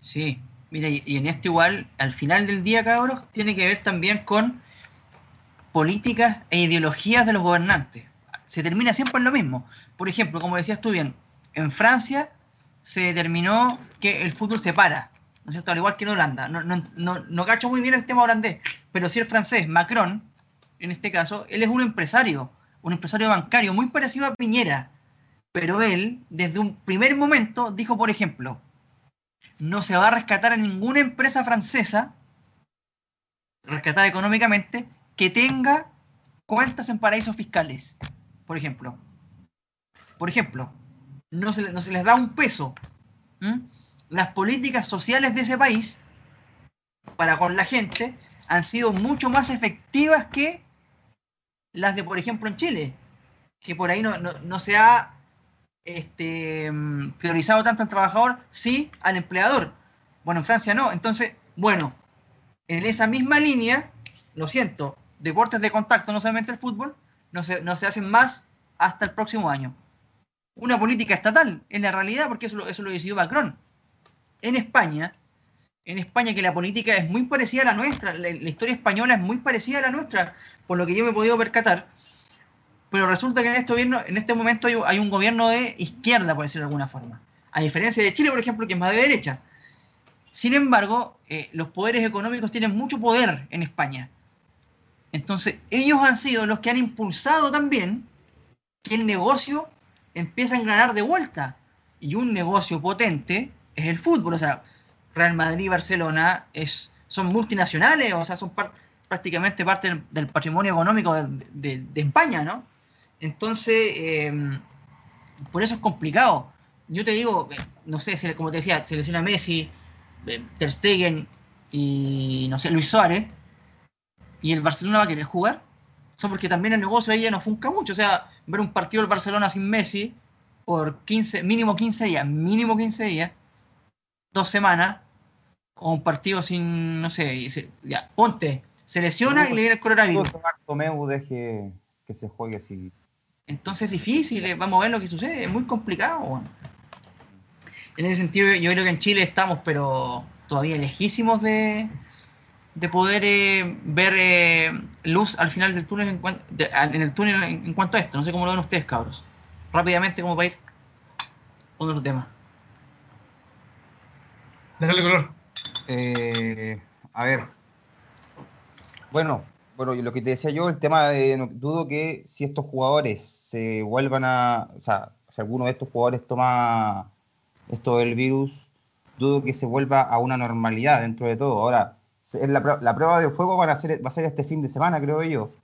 Sí, mira, y, en esto igual, al final del día, cabros, tiene que ver también con políticas e ideologías de los gobernantes. Se termina siempre en lo mismo. Por ejemplo, como decías tú bien, en Francia se determinó que el fútbol se para, ¿no es cierto? Al igual que en Holanda. No, no, no, no cacho muy bien el tema holandés, pero sí el francés, Macron, en este caso, él es un empresario, un empresario bancario muy parecido a Piñera, pero él, desde un primer momento, dijo, por ejemplo, no se va a rescatar a ninguna empresa francesa, rescatada económicamente, que tenga cuentas en paraísos fiscales, por ejemplo. Por ejemplo, no se, les da un peso. Las políticas sociales de ese país para con la gente han sido mucho más efectivas que las de, por ejemplo, en Chile, que por ahí no, no, no se ha este, priorizado tanto al trabajador, sí al empleador. Bueno, en Francia no. Entonces, bueno, en esa misma línea, lo siento, deportes de contacto, no solamente el fútbol, no se, no se hacen más hasta el próximo año. Una política estatal, en la realidad, porque eso, eso lo decidió Macron. En España, en España que la política es muy parecida a la nuestra, la, la historia española es muy parecida a la nuestra, por lo que yo me he podido percatar, pero resulta que en este, gobierno, en este momento hay, hay un gobierno de izquierda, por decirlo de alguna forma. A diferencia de Chile, por ejemplo, que es más de derecha. Sin embargo, eh, los poderes económicos tienen mucho poder en España. Entonces, ellos han sido los que han impulsado también que el negocio empiece a engranar de vuelta. Y un negocio potente es el fútbol. O sea, Real Madrid y Barcelona es, son multinacionales, o sea, son par- prácticamente parte del, del patrimonio económico de, de- de España, ¿no? Entonces, eh, por eso es complicado. Yo te digo, eh, no sé, como te decía, selecciona Messi, eh, Ter Stegen y, no sé, Luis Suárez, y el Barcelona va a querer jugar. O sea, porque también el negocio ahí ya no funca mucho. O sea, ver un partido del Barcelona sin Messi por 15, mínimo 15 días, mínimo 15 días, dos semanas, o un partido sin, no sé, y se- ya, ponte, se lesiona y le viene el coronavirus. Bartomeu deje que se juegue así. Entonces es difícil, eh, vamos a ver lo que sucede, es muy complicado. bueno. En ese sentido, yo creo que en Chile estamos, pero todavía lejísimos de, de poder eh, ver eh, luz al final del túnel en, cuan- de- en el túnel en, en cuanto a esto. No sé cómo lo ven ustedes, cabros. Rápidamente, como para ir con otro tema. Dale color. Eh, a ver. Bueno, bueno, lo que te decía yo, el tema de no- dudo que si estos jugadores se vuelvan a, o sea, si alguno de estos jugadores toma esto del virus, dudo que se vuelva a una normalidad dentro de todo. Ahora, la, la prueba de fuego van a ser, va a ser este fin de semana, creo yo.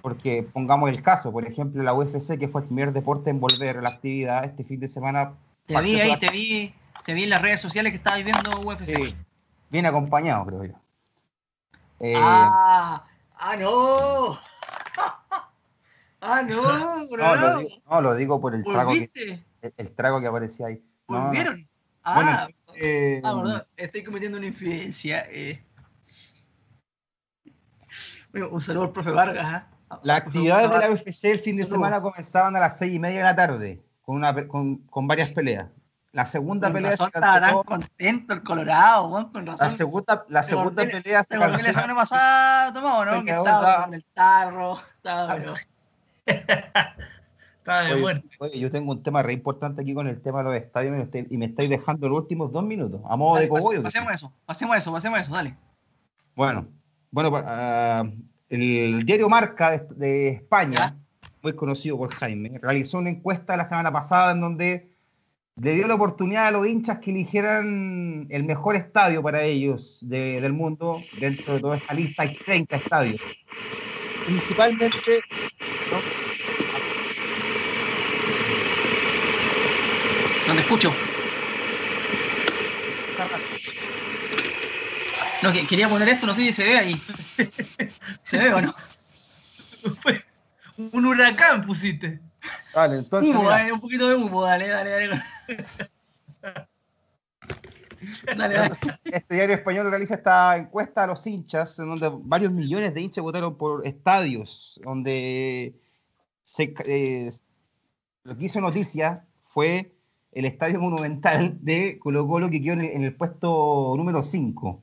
Porque pongamos el caso, por ejemplo, la UFC, que fue el primer deporte en volver a la actividad, este fin de semana Te vi ahí, te vi, te vi en las redes sociales que estabas viendo UFC. Sí, bien acompañado, creo yo. Eh, Ah, ah, no. ah, no, no, bro. lo digo, no, lo digo por el trago, que, el, el trago que aparecía ahí. No. ¿Volvieron? Bueno, Ah, eh, ah, perdón, estoy cometiendo una infidencia. eh. Bueno, un saludo al profe Vargas. ¿ah? Las Profe actividades de la. UFC el fin de semana comenzaban a las seis y media de la tarde, con, una, con, con varias peleas. La segunda Con pelea razón se canceló- contento el Colorado, weón, con razón. la segunda, la Se segunda volvió- pelea se volvió la semana pasada tomado, ¿no? Se Que estaba ya- con el tarro, estaba, pero... Estaba de Oye, muerte. oye, yo tengo un tema re importante aquí con el tema de los estadios y me estáis- y me estáis dejando los últimos dos minutos, a modo Dale, de cogollo. pasemos eso, pasemos eso, pasemos eso, dale. Bueno, bueno, ah, el diario Marca de, de España, muy conocido por Jaime, realizó una encuesta la semana pasada en donde le dio la oportunidad a los hinchas que eligieran el mejor estadio para ellos de- del mundo. Dentro de toda esta lista hay 30 estadios. Principalmente No te escucho. No, que, quería poner esto, no sé si se ve ahí. ¿Se ve o no? Un huracán pusiste. Vale, entonces, Humo, dale, un poquito de humo, dale, dale, dale. Dale, dale. este diario español realiza esta encuesta a los hinchas, en donde varios millones de hinchas votaron por estadios, donde se, eh, lo que hizo noticia fue el estadio monumental de Colo Colo que quedó en el, en el puesto número 5.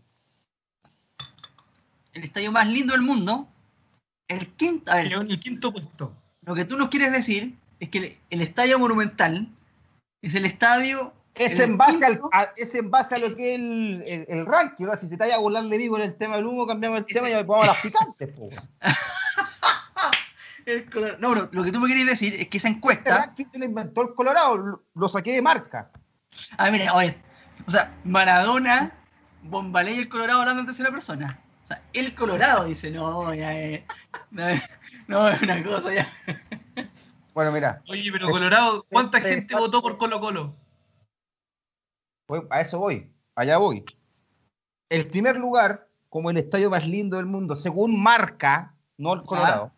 El estadio más lindo del mundo. El quinto, a ver, Quedó en el quinto puesto. Lo que tú nos quieres decir es que el, el estadio monumental es el estadio. Es el en, base al, a, es en base a lo que es el, el, el ranking, ¿no? Si se te vaya a burlar de mí con el tema del humo, cambiamos el tema y vamos a las picantes, el No, pero lo que tú me quieres decir es que esa encuesta. ranking lo inventó el Colorado, lo, lo saqué de marca. Ah, mira, oye. O sea, Maradona, Bombalé y el Colorado hablando en tercera persona. Sea, el Colorado dice, no, ya es. No, es- no, es una cosa ya. Bueno, mira, Oye, pero Colorado, ¿cuánta Este- gente votó por Colo Colo? a eso voy, allá voy. El primer lugar, como el estadio más lindo del mundo, según marca, no el Colorado,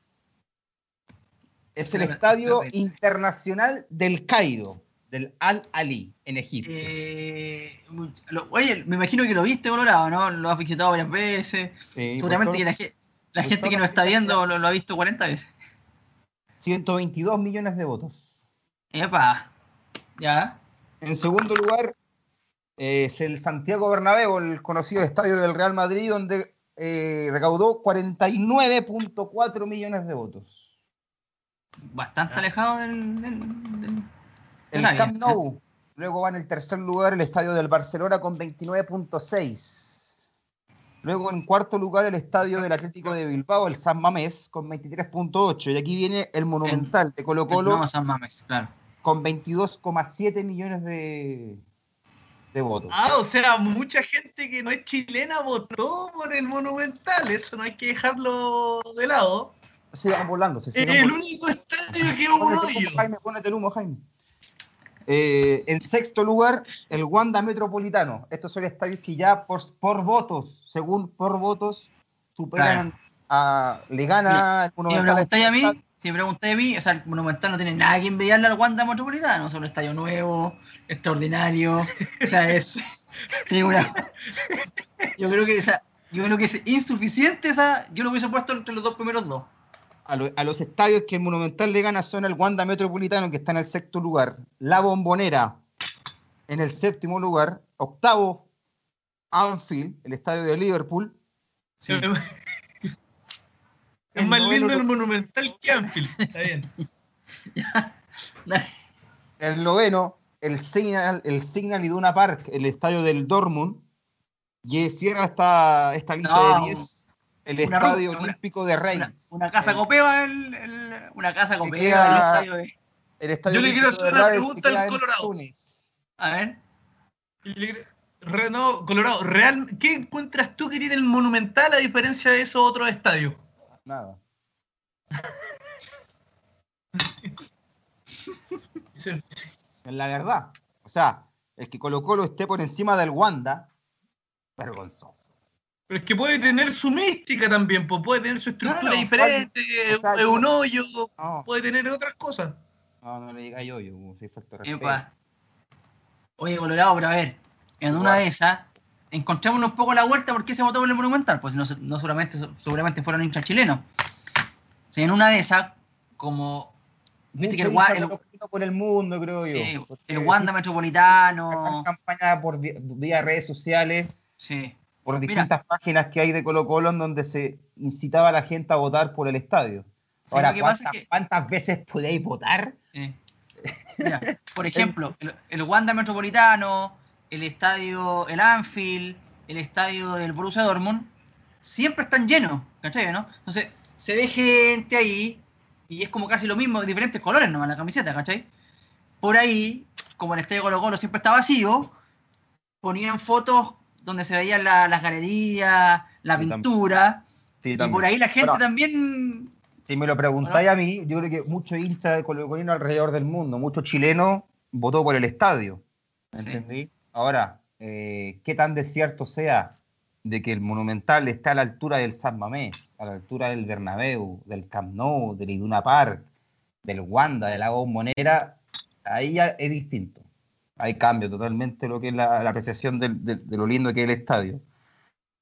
es el Estadio. Internacional del Cairo, del Al Ali, en Egipto. Eh, lo- oye, me imagino que lo viste, Colorado, ¿no? Lo has visitado varias veces. Sí, Seguramente que la, gente que nos está viendo lo, lo ha visto 40 veces. 122 millones de votos. Epa, ya. En segundo lugar, eh, es el Santiago Bernabéu, el conocido estadio del Real Madrid, donde eh, recaudó 49.4 millones de votos. Bastante Ya. alejado del. del, del- El Está Camp. Nou, luego va en el tercer lugar el estadio del Barcelona con 29.6. Luego en cuarto lugar el estadio del Atlético de Bilbao, el San Mamés, con 23.8. Y aquí viene el Monumental de Colo Colo No, San Mames, claro. con 22,7 millones de, de votos. Ah, o sea, mucha gente que no es chilena votó por el Monumental. Eso no hay que dejarlo de lado. Sigan volando, se sigan el volando. único estadio que es un el humo, Jaime, pónete el humo, Jaime. Eh, en sexto lugar, el Wanda Metropolitano. Estos son estadios que ya por, por votos, según por votos, superan a. Le gana el Si me Monumental. a mí, si preguntáis a mí, o sea, el Monumental no tiene nada que envidiarle al Wanda Metropolitano. Es un estadio nuevo, extraordinario. O sea, es. una- yo creo que esa, yo creo que es insuficiente esa. Yo lo hubiese puesto entre los dos primeros dos. A, lo- a los estadios que el Monumental le gana son el Wanda Metropolitano, que está en el sexto lugar. La Bombonera en el séptimo lugar. Octavo, Anfield, el estadio de Liverpool. Sí. Es más lindo el Monumental que Anfield. Está bien. El noveno, el Signal, el Signal Iduna Park, el estadio del Dortmund. Y cierra esta, esta lista No, de 10, el una Estadio una- Olímpico de Reims. Una, una casa copeva, el, el- una casa copeva. queda- el estadio de- El estadio Yo le quiero hacer una pregunta al Colorado. Túnez. A ver. Re- no, Colorado, real, ¿qué encuentras tú que tiene el Monumental a diferencia de esos otros estadios? Nada. Sí. Es la verdad. O sea, el que Colo Colo esté por encima del Wanda, vergonzoso. Pero es que puede tener su mística también, pues puede tener su estructura Claro, diferente, o sea, es un hoyo, No, puede tener otras cosas. no, no le diga yo, yo, soy respeto. Epa. Oye, Colorado, pero a ver, en una de esas, encontrémonos un poco la vuelta por qué se votó por el Monumental. Pues no, no solamente, seguramente fueron hinchas chilenos. Si en una de esas, como viste que el, el- por el mundo, creo sí, yo. Porque el Wanda sí, Metropolitano, campaña por vía redes sociales, sí, por Mira. distintas páginas que hay de Colo Colo en donde se incitaba a la gente a votar por el estadio. Sí, Ahora, que ¿cuántas, es que- cuántas veces podéis votar? sí. Mira, por ejemplo, el, el Wanda Metropolitano, el estadio, el Anfield, el estadio del Borussia Dortmund, siempre están llenos, ¿cachai? ¿no? Entonces, se ve gente ahí y es como casi lo mismo, diferentes colores nomás la camiseta, ¿cachai? Por ahí, como el estadio Colo Colo siempre está vacío, ponían fotos donde se veían la- las galerías, la Sí, pintura, Sí, y por ahí la gente Bueno, también... Si me lo preguntáis a mí, yo creo que muchos hinchas de Colo Colino alrededor del mundo, muchos chilenos votó por el estadio. ¿me Sí. ¿Entendí? Ahora, eh, qué tan desierto sea de que el Monumental está a la altura del San Mamés, a la altura del Bernabéu, del Camp Nou, del Iduna Park, del Wanda, de la Bombonera, ahí ya es distinto. Ahí cambia totalmente lo que es la, la apreciación del- del- de lo lindo que es el estadio.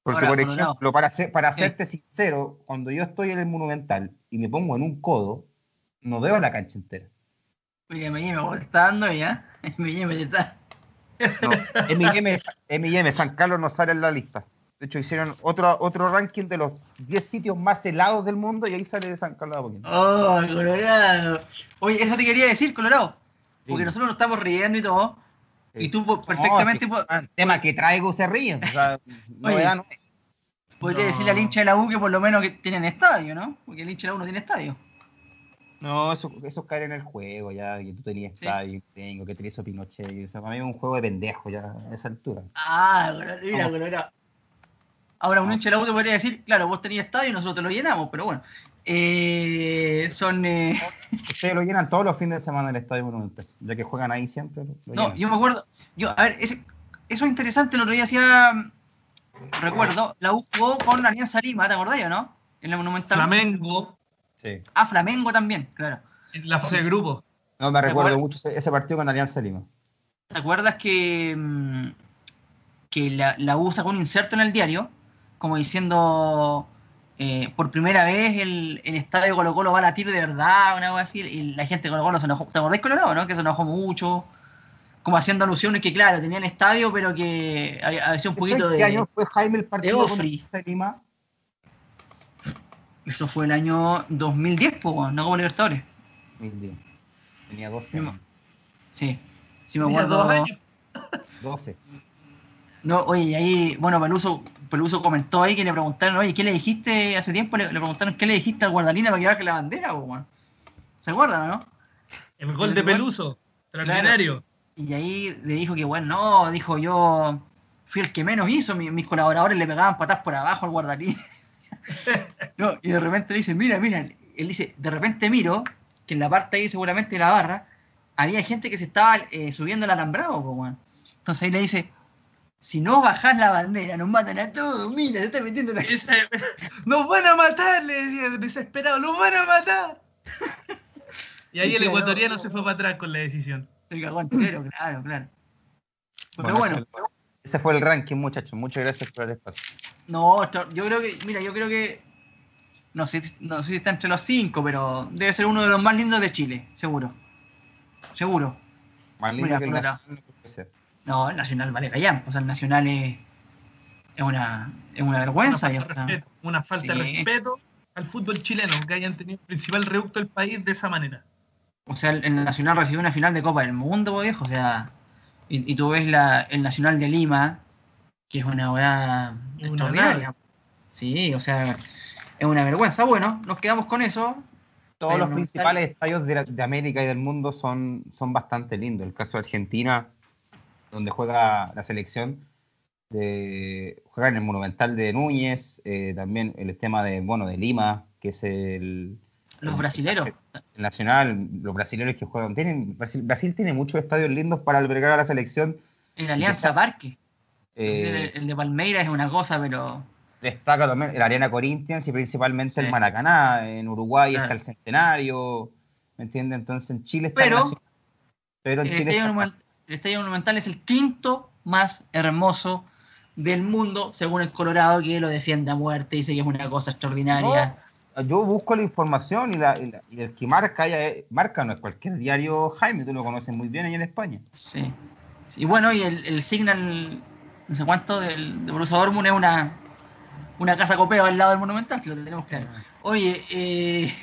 Porque, Ahora, por ejemplo, para, ser, para Sí. serte sincero, cuando yo estoy en el Monumental y me pongo en un codo, no veo la cancha entera. Oye, me está dando ya. Me está. No, M&M San Carlos no sale en la lista. De hecho, hicieron otro, otro ranking de los 10 sitios más helados del mundo y ahí sale San Carlos de Apoquindo. Oh, Colorado. Oye, eso te quería decir, Colorado. Porque nosotros nos estamos riendo y todo. Y tú perfectamente. No, tema que traigo se ríen. O sea, no es. Podría decirle al hincha de la U que por lo menos que tienen estadio, ¿no? Porque el hincha de la U no tiene estadio. No, eso, eso cae en el juego ya, que tú tenías estadio, tengo, que te hizo Pinochet. O sea, para mí es un juego de pendejo ya a esa altura. Ah, mira. Ahora, un hincha de la U te podría decir, claro, vos tenías estadio y nosotros te lo llenamos, pero bueno. Eh, son. Eh... Ustedes lo llenan todos los fines de semana en el Estadio Monumental, ya que juegan ahí siempre. no, yo me acuerdo. Yo, a ver, eso es interesante. El otro día hacía. Recuerdo, la U jugó con Alianza Lima, ¿te acordás o no? En la Monumental. Flamengo. Sí. Ah, Flamengo también, claro. En la fase de grupo. No, me recuerdo mucho ese, partido con Alianza Lima. ¿Te acuerdas que, mm, que la, la U sacó un inserto en el diario? Como diciendo eh, por primera vez el, el, estadio Colo Colo va a latir de verdad, una cosa así, y la gente de Colo Colo se enojó. ¿Te acordás Colorado, no? Que se enojó mucho, como haciendo alusiones que, claro, tenían estadio, pero que había, un poquito de. ¿Qué año fue Jaime el partido de Lima? Eso fue el año 2010, pues, no como Libertadores. 2010. Tenía 12 años. Sí, sí me acuerdo. 12. No, oye, y ahí, bueno, Peluso, Peluso comentó ahí que le preguntaron, oye, ¿qué le dijiste hace tiempo? Le, preguntaron, ¿qué le dijiste al guardalina para que baje la bandera? ¿Se acuerdan, no? El gol de Peluso, extraordinario. Y ahí le dijo que, bueno, no, dijo yo, fui el que menos hizo, mis, colaboradores le pegaban patas por abajo al guardalín. no, y de repente le dice, mira, mira, él dice, de repente miro que en la parte ahí seguramente de la barra había gente que se estaba eh, subiendo el alambrado, pues, Entonces ahí le dice, si no bajás la bandera, nos matan a todos, mira, se está metiendo la... nos van a matar, le decía desesperado, nos van a matar. y ahí el ecuatoriano se fue para atrás con la decisión. El cagón entero, claro, claro. Pero bueno. Ese fue el ranking, muchachos. Muchas gracias por el espacio. No, yo creo que, mira, yo creo que, no sé, no sé si está entre los cinco, pero debe ser uno de los más lindos de Chile, seguro. Seguro. Más lindo que el no, el Nacional vale callar. O sea, el Nacional es, es, una, es una vergüenza. Una falta, de, respeto, al fútbol chileno, que hayan tenido el principal reducto del país de esa manera. O sea, el, Nacional recibió una final de Copa del Mundo, viejo. O sea, y, tú ves la, el Nacional de Lima, que es una weá extraordinaria. Sí, o sea, es una vergüenza. Bueno, nos quedamos con eso. Todos los principales estadios de, de, América y del mundo son, son bastante lindos. El caso de Argentina donde juega la selección, de, juega en el Monumental de Núñez, eh, también el tema de, bueno, de Lima, que es el... Los brasileros. El nacional, los brasileños que juegan. Tienen, Brasil, tiene muchos estadios lindos para albergar a la selección. En Alianza Parque. Eh, el, de Palmeiras es una cosa, pero... Destaca también el Arena Corinthians y principalmente el Maracaná. En Uruguay está el Centenario, ¿me entiendes? Entonces en Chile está pero, pero en Chile está el Estadio Monumental es el quinto más hermoso del mundo, según el Colorado, que lo defiende a muerte, dice que es una cosa extraordinaria. yo busco la información y, el que marca, marca no es cualquier diario, Jaime, tú lo conoces muy bien ahí en España. Sí. Y bueno, y el, Signal, no sé cuánto, del, de Borussia Dortmund es una, una casa copeo al lado del Monumental, si lo tenemos claro. Ah. Oye, eh...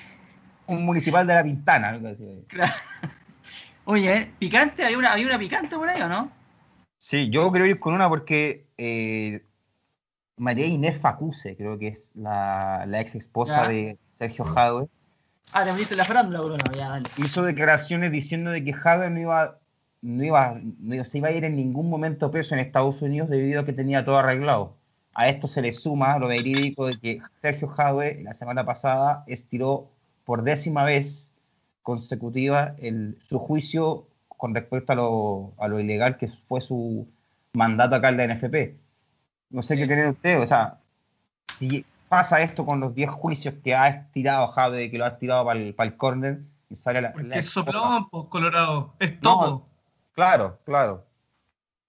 Un municipal de La Pintana. Claro. Oye, ¿picante? ¿Hay una, ¿Hay una picante por ahí o no? Sí, yo creo ir con una porque eh, María Inés Facuse, creo que es la, ex esposa de Sergio Jadwe. Ah, te metiste la farándula, Bruno, ya, dale. Hizo declaraciones diciendo de que Jadwe no iba, no iba, no se iba a ir en ningún momento preso en Estados Unidos debido a que tenía todo arreglado. A esto se le suma lo verídico de que Sergio Jadwe la semana pasada estiró por décima vez consecutiva el, su juicio con respecto a lo, a lo ilegal que fue su mandato acá en la NFP. No sé qué creen ustedes, o sea, si pasa esto con los 10 juicios que ha estirado Jade, que lo ha estirado para el, para el córner, y sale la... es soplón, pues, Colorado, es todo. claro, claro.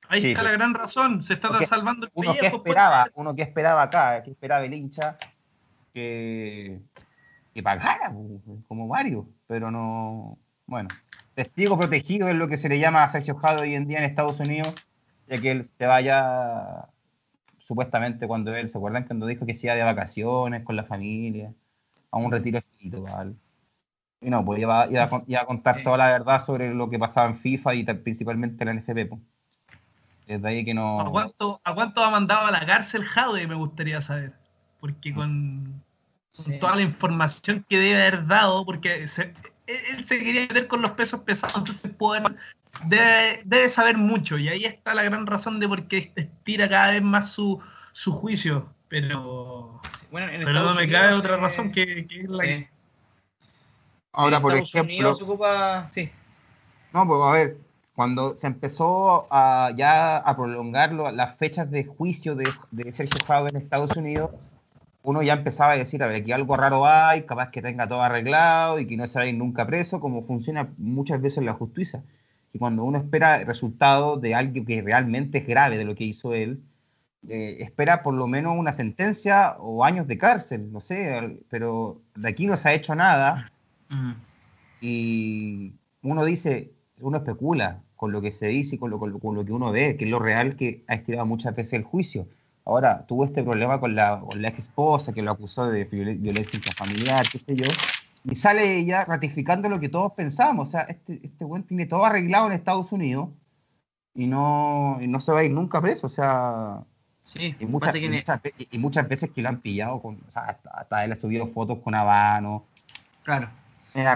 Ahí está la gran razón, se está salvando el uno que esperaba, Uno que esperaba acá, que esperaba el hincha, que, que pagara, como varios, pero no, Bueno, testigo protegido es lo que se le llama a Sergio Jado hoy en día en Estados Unidos, ya que él se vaya supuestamente cuando él, ¿se acuerdan cuando dijo que se iba de vacaciones con la familia, a un retiro espiritual? Y no, pues iba, iba, a, iba a contar toda la verdad sobre lo que pasaba en FIFA y principalmente en la NFP. Pues. Desde ahí que no... ¿A cuánto, ¿A cuánto ha mandado a la cárcel Jade? Me gustaría saber. Porque con, con toda la información que debe haber dado, porque se, él se quería meter con los pesos pesados, entonces debe, debe, saber mucho. Y ahí está la gran razón de por qué estira cada vez más su, su juicio. Pero, bueno, pero no me cabe otra razón que, que es la que... Ahora, por ejemplo... Se ocupa... Sí. No, pues a ver, cuando se empezó a, ya a prolongar las fechas de juicio de, de Sergio Fado en Estados Unidos, uno ya empezaba a decir, a ver, aquí algo raro hay, capaz que tenga todo arreglado y que no se vaya nunca preso, como funciona muchas veces la justicia. Y cuando uno espera el resultado de algo que realmente es grave de lo que hizo él, eh, espera por lo menos una sentencia o años de cárcel, no sé, pero de aquí no se ha hecho nada. Mm. Y uno dice, uno especula con lo que se dice y con lo, con lo que uno ve, que es lo real que ha estirado muchas veces el juicio Ahora, tuvo este problema con la, ex esposa que lo acusó de violencia intrafamiliar, qué sé yo, y sale ella ratificando lo que todos pensamos. O sea, este, este buen tiene todo arreglado en Estados Unidos y no, no se va a ir nunca preso. O sea, sí, y muchas, y muchas, veces que lo han pillado, con, o sea, hasta, él ha subido fotos con habano. Claro. En,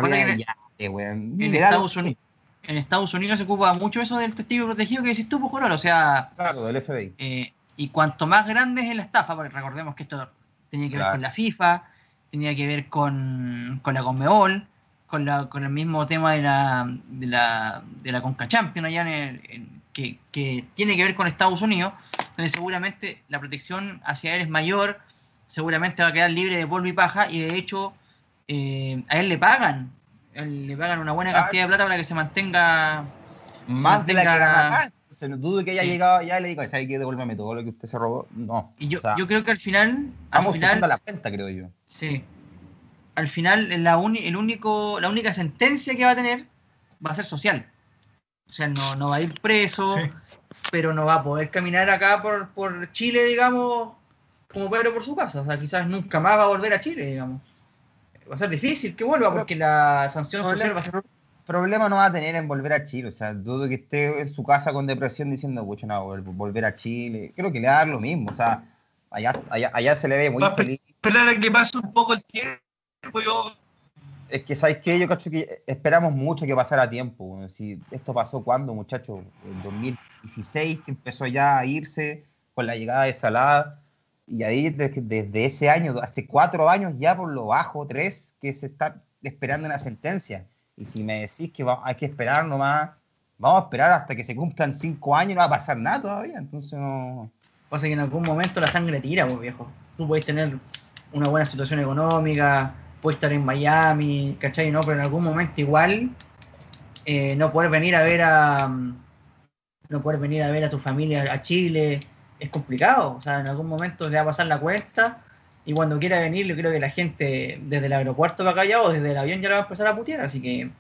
en, Estados Unidos, en Estados Unidos se ocupa mucho eso del testigo protegido que decís tú, pues, o sea... Claro, del FBI. Eh, y cuanto más grande es la estafa, porque recordemos que esto tenía que ver con la FIFA, tenía que ver con, la Conmebol, con, la, con el mismo tema de la, de la, de la Conca Champions allá en que, tiene que ver con Estados Unidos, donde seguramente la protección hacia él es mayor, seguramente va a quedar libre de polvo y paja, y de hecho eh, a él le pagan, le pagan una buena cantidad de plata para que se mantenga... Más de la que no dudo que haya llegado ya y le digo, ¿sabe que devuélveme todo lo que usted se robó? No. Y yo, yo creo que al final. Al final, la cuenta, creo yo. Sí. Al final, la, el único, la única sentencia que va a tener va a ser social. O sea, no, no va a ir preso, pero no va a poder caminar acá por, por Chile, digamos, como Pedro por su casa. O sea, quizás nunca más va a volver a Chile, digamos. Va a ser difícil que vuelva porque la sanción social va a ser problema no va a tener en volver a Chile. O sea, dudo que esté en su casa con depresión diciendo, pucha, no, volver a Chile. Creo que le va a dar lo mismo. O sea, allá, allá, se le ve muy feliz. Esperar a que pase un poco el tiempo. Es que, ¿sabes qué? Yo creo que esperamos mucho que pasara tiempo. Si esto pasó cuando, muchachos, en 2016, que empezó ya a irse con la llegada de Salada. Y ahí, desde, desde ese año, hace cuatro años ya por lo bajo, tres, que se está esperando una sentencia. Y si me decís que hay que esperar nomás, vamos a esperar hasta que se cumplan cinco años no va a pasar nada todavía. Entonces no. Pasa que en algún momento la sangre tira, pues viejo. Tú puedes tener una buena situación económica, puedes estar en Miami, ¿cachai? No, pero en algún momento igual eh, no poder venir a ver a no poder venir a ver a tu familia a Chile es complicado. O sea, en algún momento le va a pasar la cuesta y cuando quiera venir, yo creo que la gente desde el aeropuerto va acá o desde el avión ya la va a empezar a putear. Así que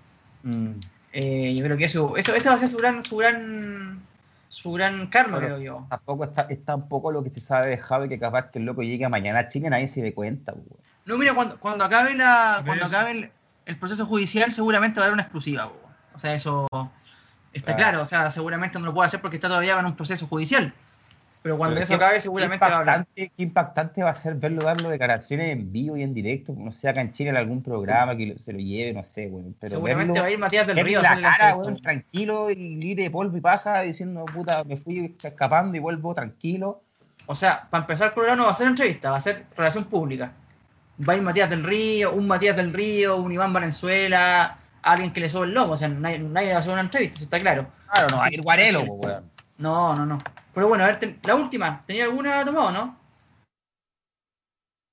mm. eh, yo creo que eso, eso, va a ser su gran, su gran, su gran karma, creo yo. Tampoco está, está un poco lo que se sabe de Javi, que capaz que el loco llegue mañana a Chile y nadie se dé cuenta. No, mira, cuando, cuando acabe, la, cuando acabe el, proceso judicial, seguramente va a haber una exclusiva. O sea, eso está claro. O sea, seguramente no lo puede hacer porque está todavía en un proceso judicial. Pero cuando eso acabe, seguramente qué impactante, va a Qué impactante va a ser verlo darlo declaraciones en vivo y en directo, no sé, acá en Chile en algún programa que se lo lleve, no sé, güey. Pero seguramente va a ir Matías del Río la cara, tranquilo y libre de polvo y paja, diciendo, puta, me fui escapando y vuelvo tranquilo. O sea, para empezar el programa no va a ser entrevista, va a ser relación pública. Va a ir Matías del Río, un Matías del Río, un Iván Valenzuela, alguien que le sobe el lomo, o sea, nadie, nadie va a hacer una entrevista, eso está claro. Claro, no va a ir Guarelo, güey. No, no, no. Pero bueno, a ver, la última, ¿tenía alguna tomado, no?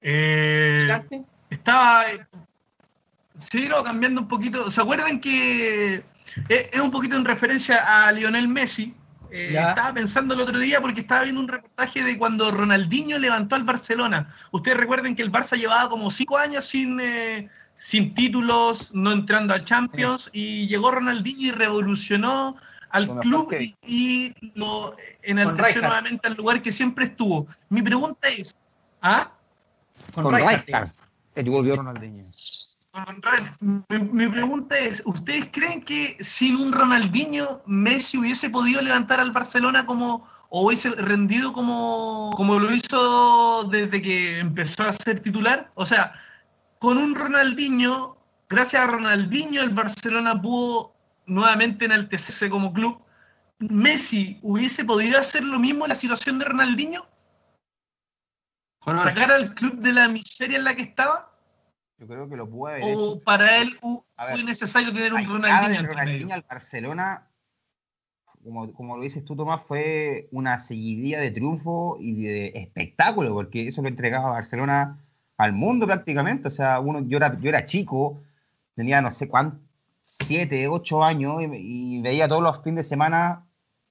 Eh, estaba. Sí, no, cambiando un poquito. ¿Se acuerdan que es un poquito en referencia a Lionel Messi? Eh, estaba pensando el otro día porque estaba viendo un reportaje de cuando Ronaldinho levantó al Barcelona. Ustedes recuerden que el Barça llevaba como cinco años sin, eh, sin títulos, no entrando a Champions, y llegó Ronaldinho y revolucionó al club y, y lo enalteció nuevamente al lugar que siempre estuvo. Mi pregunta es, ¿ah? Con, Con Rijkaard, Mi, mi pregunta es, ¿ustedes creen que sin un Ronaldinho Messi hubiese podido levantar al Barcelona como o hubiese rendido como, como lo hizo desde que empezó a ser titular? O sea, con un Ronaldinho, gracias a Ronaldinho el Barcelona pudo nuevamente en enaltecerse como club, ¿Messi hubiese podido hacer lo mismo en la situación de Ronaldinho? ¿Sacar al club de la miseria en la que estaba? Yo creo que lo puede ¿O para él fue necesario tener un Ronaldinho? Del Ronaldinho al Barcelona, como, como, lo dices tú, Tomás, fue una seguidilla de triunfo y de espectáculo, porque eso lo entregaba a Barcelona al mundo prácticamente. O sea, uno, yo, era, yo era chico, tenía no sé cuánto 7, 8 años y, y, veía todos los fines de semana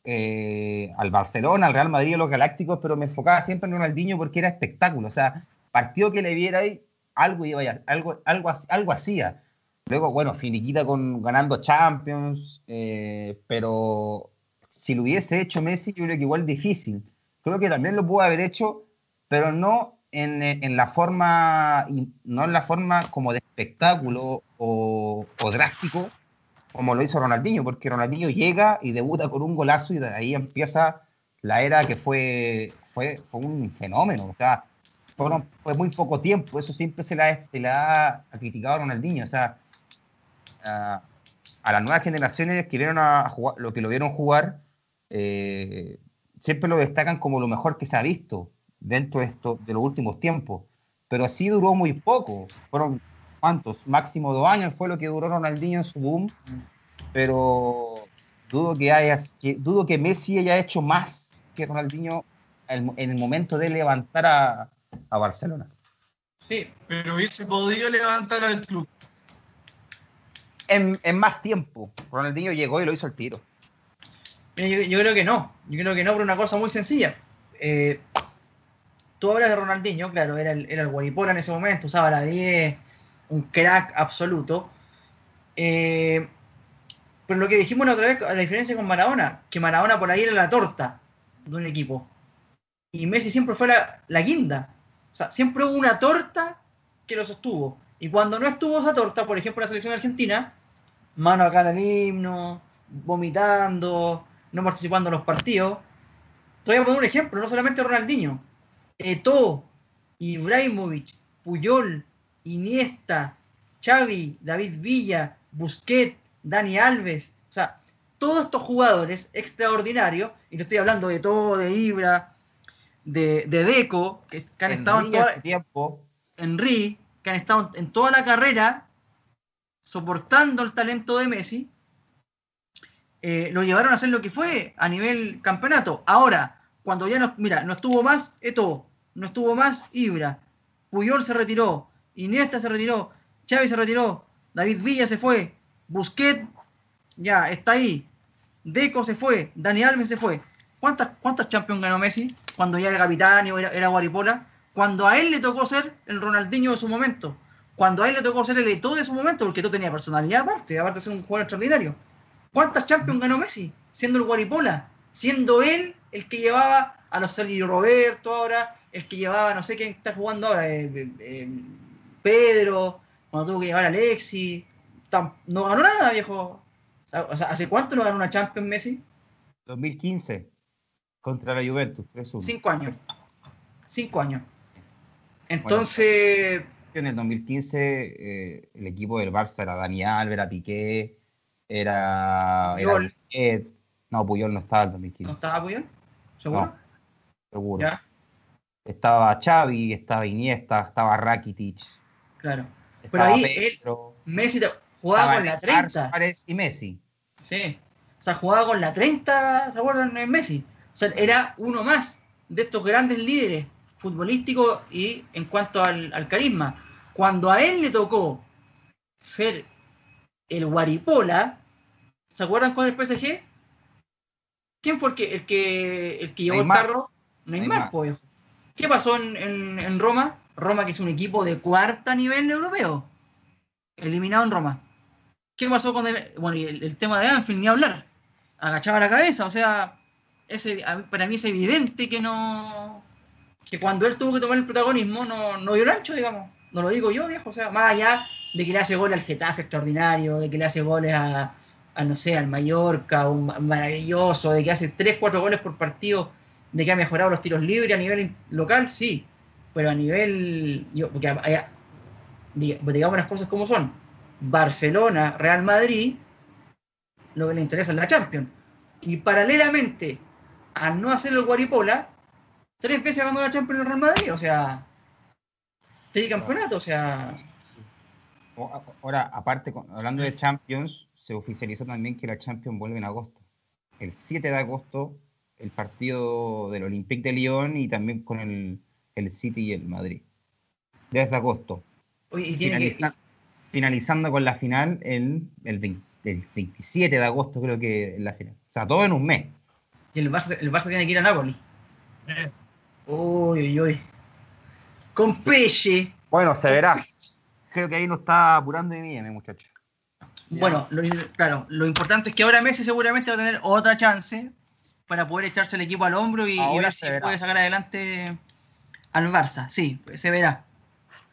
eh, al Barcelona, al Real Madrid, a los Galácticos, pero me enfocaba siempre en Ronaldinho porque era espectáculo. O sea, partido que le viera ahí, algo, iba a, algo, algo, algo hacía. Luego, bueno, finiquita con ganando Champions, eh, pero si lo hubiese hecho Messi, yo creo que igual difícil. Creo que también lo pudo haber hecho, pero no en, en la forma, no en la forma como de espectáculo o o drástico como lo hizo Ronaldinho, porque Ronaldinho llega y debuta con un golazo y de ahí empieza la era que fue, fue, fue un fenómeno. O sea, fueron- fue muy poco tiempo, eso siempre se le ha, se le ha criticado a Ronaldinho. O sea, a, a las nuevas generaciones que vieron a jugar, lo que lo vieron jugar, eh, siempre lo destacan como lo mejor que se ha visto dentro de, esto, de los últimos tiempos. Pero sí duró muy poco. Fueron, ¿cuántos? Máximo dos años fue lo que duró Ronaldinho en su boom. Pero dudo que, haya, que, dudo que Messi haya hecho más que Ronaldinho en, en el momento de levantar a, a Barcelona. Sí, Pero hubiese podido levantar al club. En, en más tiempo. Ronaldinho llegó y lo hizo al tiro. Mira, yo, yo creo que no. Yo creo que no por una cosa muy sencilla. Eh, tú hablas de Ronaldinho, claro, era el, era el guaripola en ese momento, usaba la 10, un crack absoluto. Eh, pero lo que dijimos la otra vez, la diferencia con Maradona, que Maradona por ahí era la torta de un equipo. Y Messi siempre fue la, la guinda. O sea, siempre hubo una torta que lo sostuvo. Y cuando no estuvo esa torta, por ejemplo, la selección argentina, mano acá del himno, vomitando, no participando en los partidos. Te voy a poner un ejemplo, no solamente Ronaldinho. Eto'o, Ibrahimovic, Puyol, Iniesta, Xavi, David Villa, Busquets, Dani Alves. O sea, todos estos jugadores extraordinarios, y te estoy hablando de todo, de Ibra, de, de Deco, que, que han estado en toda, tiempo. Henry, que han estado en toda la carrera soportando el talento de Messi, eh, lo llevaron a ser lo que fue a nivel campeonato. Ahora, cuando ya no, mira, no estuvo más Eto, no estuvo más Ibra, Puyol se retiró, Iniesta se retiró, Xavi se retiró, David Villa se fue, Busquets ya está ahí, Deco se fue, Dani Alves se fue. ¿Cuántas, cuántas Champions ganó Messi cuando ya era capitán y era, era Guaripola? Cuando a él le tocó ser el Ronaldinho de su momento. Cuando a él le tocó ser el Eto'o de su momento, porque tú tenía personalidad aparte, aparte de ser un jugador extraordinario. ¿Cuántas Champions ganó Messi? Siendo el Guaripola, siendo él el que llevaba a los Sergio Roberto ahora, el que llevaba, no sé quién está jugando ahora, eh, eh, eh, Pedro, cuando tuvo que llevar a Alexi. Tam- No ganó nada, viejo. O sea, ¿hace cuánto no ganó una Champions Messi? 2015 contra la Juventus. 3-1. Cinco años. Cinco años. Entonces, En el 2015 eh, el equipo del Barça era Dani Alves, era Piqué, era, Puyol. No, Puyol no estaba en el ¿no 2015, estaba Puyol? ¿Seguro? No. seguro. Ya, Estaba Xavi, estaba Iniesta, estaba Rakitic, claro. Pero ahí él- Messi jugaba con la Neymar, 30. Suárez y Messi. Sí. O sea, jugaba con la 30, ¿se acuerdan? En Messi. O sea, era uno más de estos grandes líderes futbolísticos y en cuanto al, al carisma. Cuando a él le tocó ser el Guaripola, ¿se acuerdan con el PSG? ¿Quién fue el que, el que, el que llevó Neymar. el carro? Neymar, Neymar. pues. ¿Qué pasó en, en- en Roma? Roma, que es un equipo de cuarta nivel europeo. eliminado en Roma. ¿Qué pasó con el, bueno, el, el tema de Anfield? Ni hablar. Agachaba la cabeza, o sea, ese, para mí es evidente que no. que cuando él tuvo que tomar el protagonismo no, no dio el ancho, digamos. No lo digo yo, viejo. O sea, más allá de que le hace goles al Getafe extraordinario, de que le hace goles a, a, no sé, al Mallorca, un ma- maravilloso, de que hace 3, 4 goles por partido, de que ha mejorado los tiros libres a nivel local, sí. Pero a nivel. Yo, porque diga- digamos las cosas como son. Barcelona, Real Madrid, lo que le interesa es la Champions. Y paralelamente a no hacer el Guaripola, tres veces ganó la Champions el Real Madrid, o sea, tricampeonato, o sea, Ahora, aparte, hablando de Champions, se oficializó también que la Champions vuelve en agosto. El 7 de agosto, el partido del Olympique de Lyon y también con el, el City y el Madrid. Desde agosto. oye, y tiene que, Finaliza- finalizando con la final el, el, 20 el 27 de agosto, creo que es la final. O sea, todo en un mes. y el Barça, el Barça tiene que ir a Nápoles. Eh, Uy, uy, uy. Con Peche. Bueno, se verá. Creo que ahí nos está apurando de mí, muchacho. Bueno, lo, claro, lo importante es que ahora Messi seguramente va a tener otra chance para poder echarse el equipo al hombro y, ver si verá. puede sacar adelante al Barça. Sí, pues, se verá.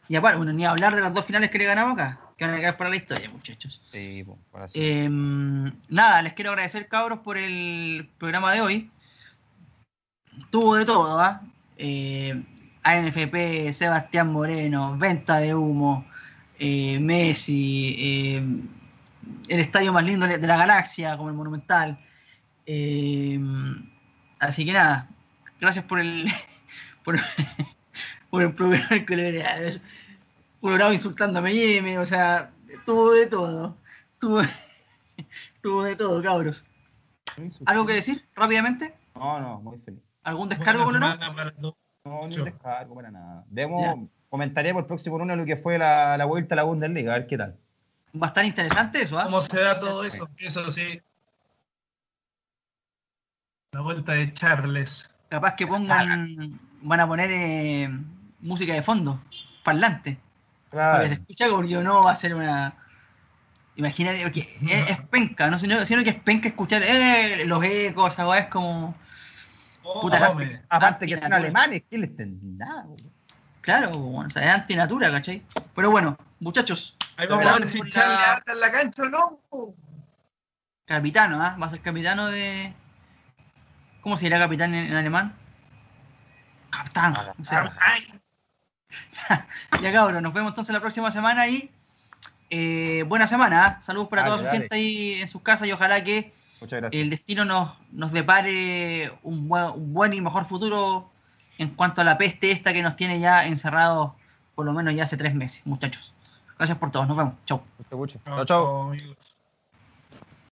Y aparte, bueno, ni hablar de las dos finales que le ganamos acá, que van a quedar para la historia, muchachos. Sí, pues, ahora sí. Eh, nada, les quiero agradecer, cabros, por el programa de hoy. Tuvo de todo, ¿ah? Eh, ANFP, Sebastián Moreno, venta de humo, eh, Messi, eh, el estadio más lindo de la galaxia, como el Monumental. Eh, así que nada, gracias por el, por, por el programa que le bravo insultando a Melleme, o sea, tuvo de todo. Tuvo, tuvo de todo, cabros. ¿Algo que decir rápidamente? No, no, muy feliz. ¿Algún descargo, Colorado? No, ni un descargo para nada. Demos, comentaremos el próximo lunes lo que fue la, la vuelta a la Bundesliga, a ver qué tal. Va a estar interesante eso, ¿ah? ¿Cómo se da todo eso? Eso sí. La vuelta de Charles. Capaz que pongan, van a poner eh, música de fondo, parlante, para Claro. que se escucha porque no va a ser una... Imagínate, porque es, es penca, no sino, sino que es penca escuchar eh, los ecos, weá es como... Puta, Hombre. la- Aparte que son alemanes, ¿qué les güey? Claro, bueno, o sea, es antinatura, ¿cachai? Pero bueno, muchachos, Ahí vamos a ver si la- en la cancha o no. capitano, ¿ah? Va a ser capitano de... ¿Cómo se dirá capitán en, en alemán? Capitán. o sea, Ya cabrón, nos vemos entonces la próxima semana y eh, buena semana. ¿ah? Saludos para Dale, toda su dale. gente ahí en sus casas y ojalá que el destino nos, nos depare un buen, un buen y mejor futuro en cuanto a la peste esta que nos tiene ya encerrados por lo menos ya hace tres meses, muchachos. Gracias por todo, nos vemos. Chau. Mucho, mucho. chao. chao, amigos.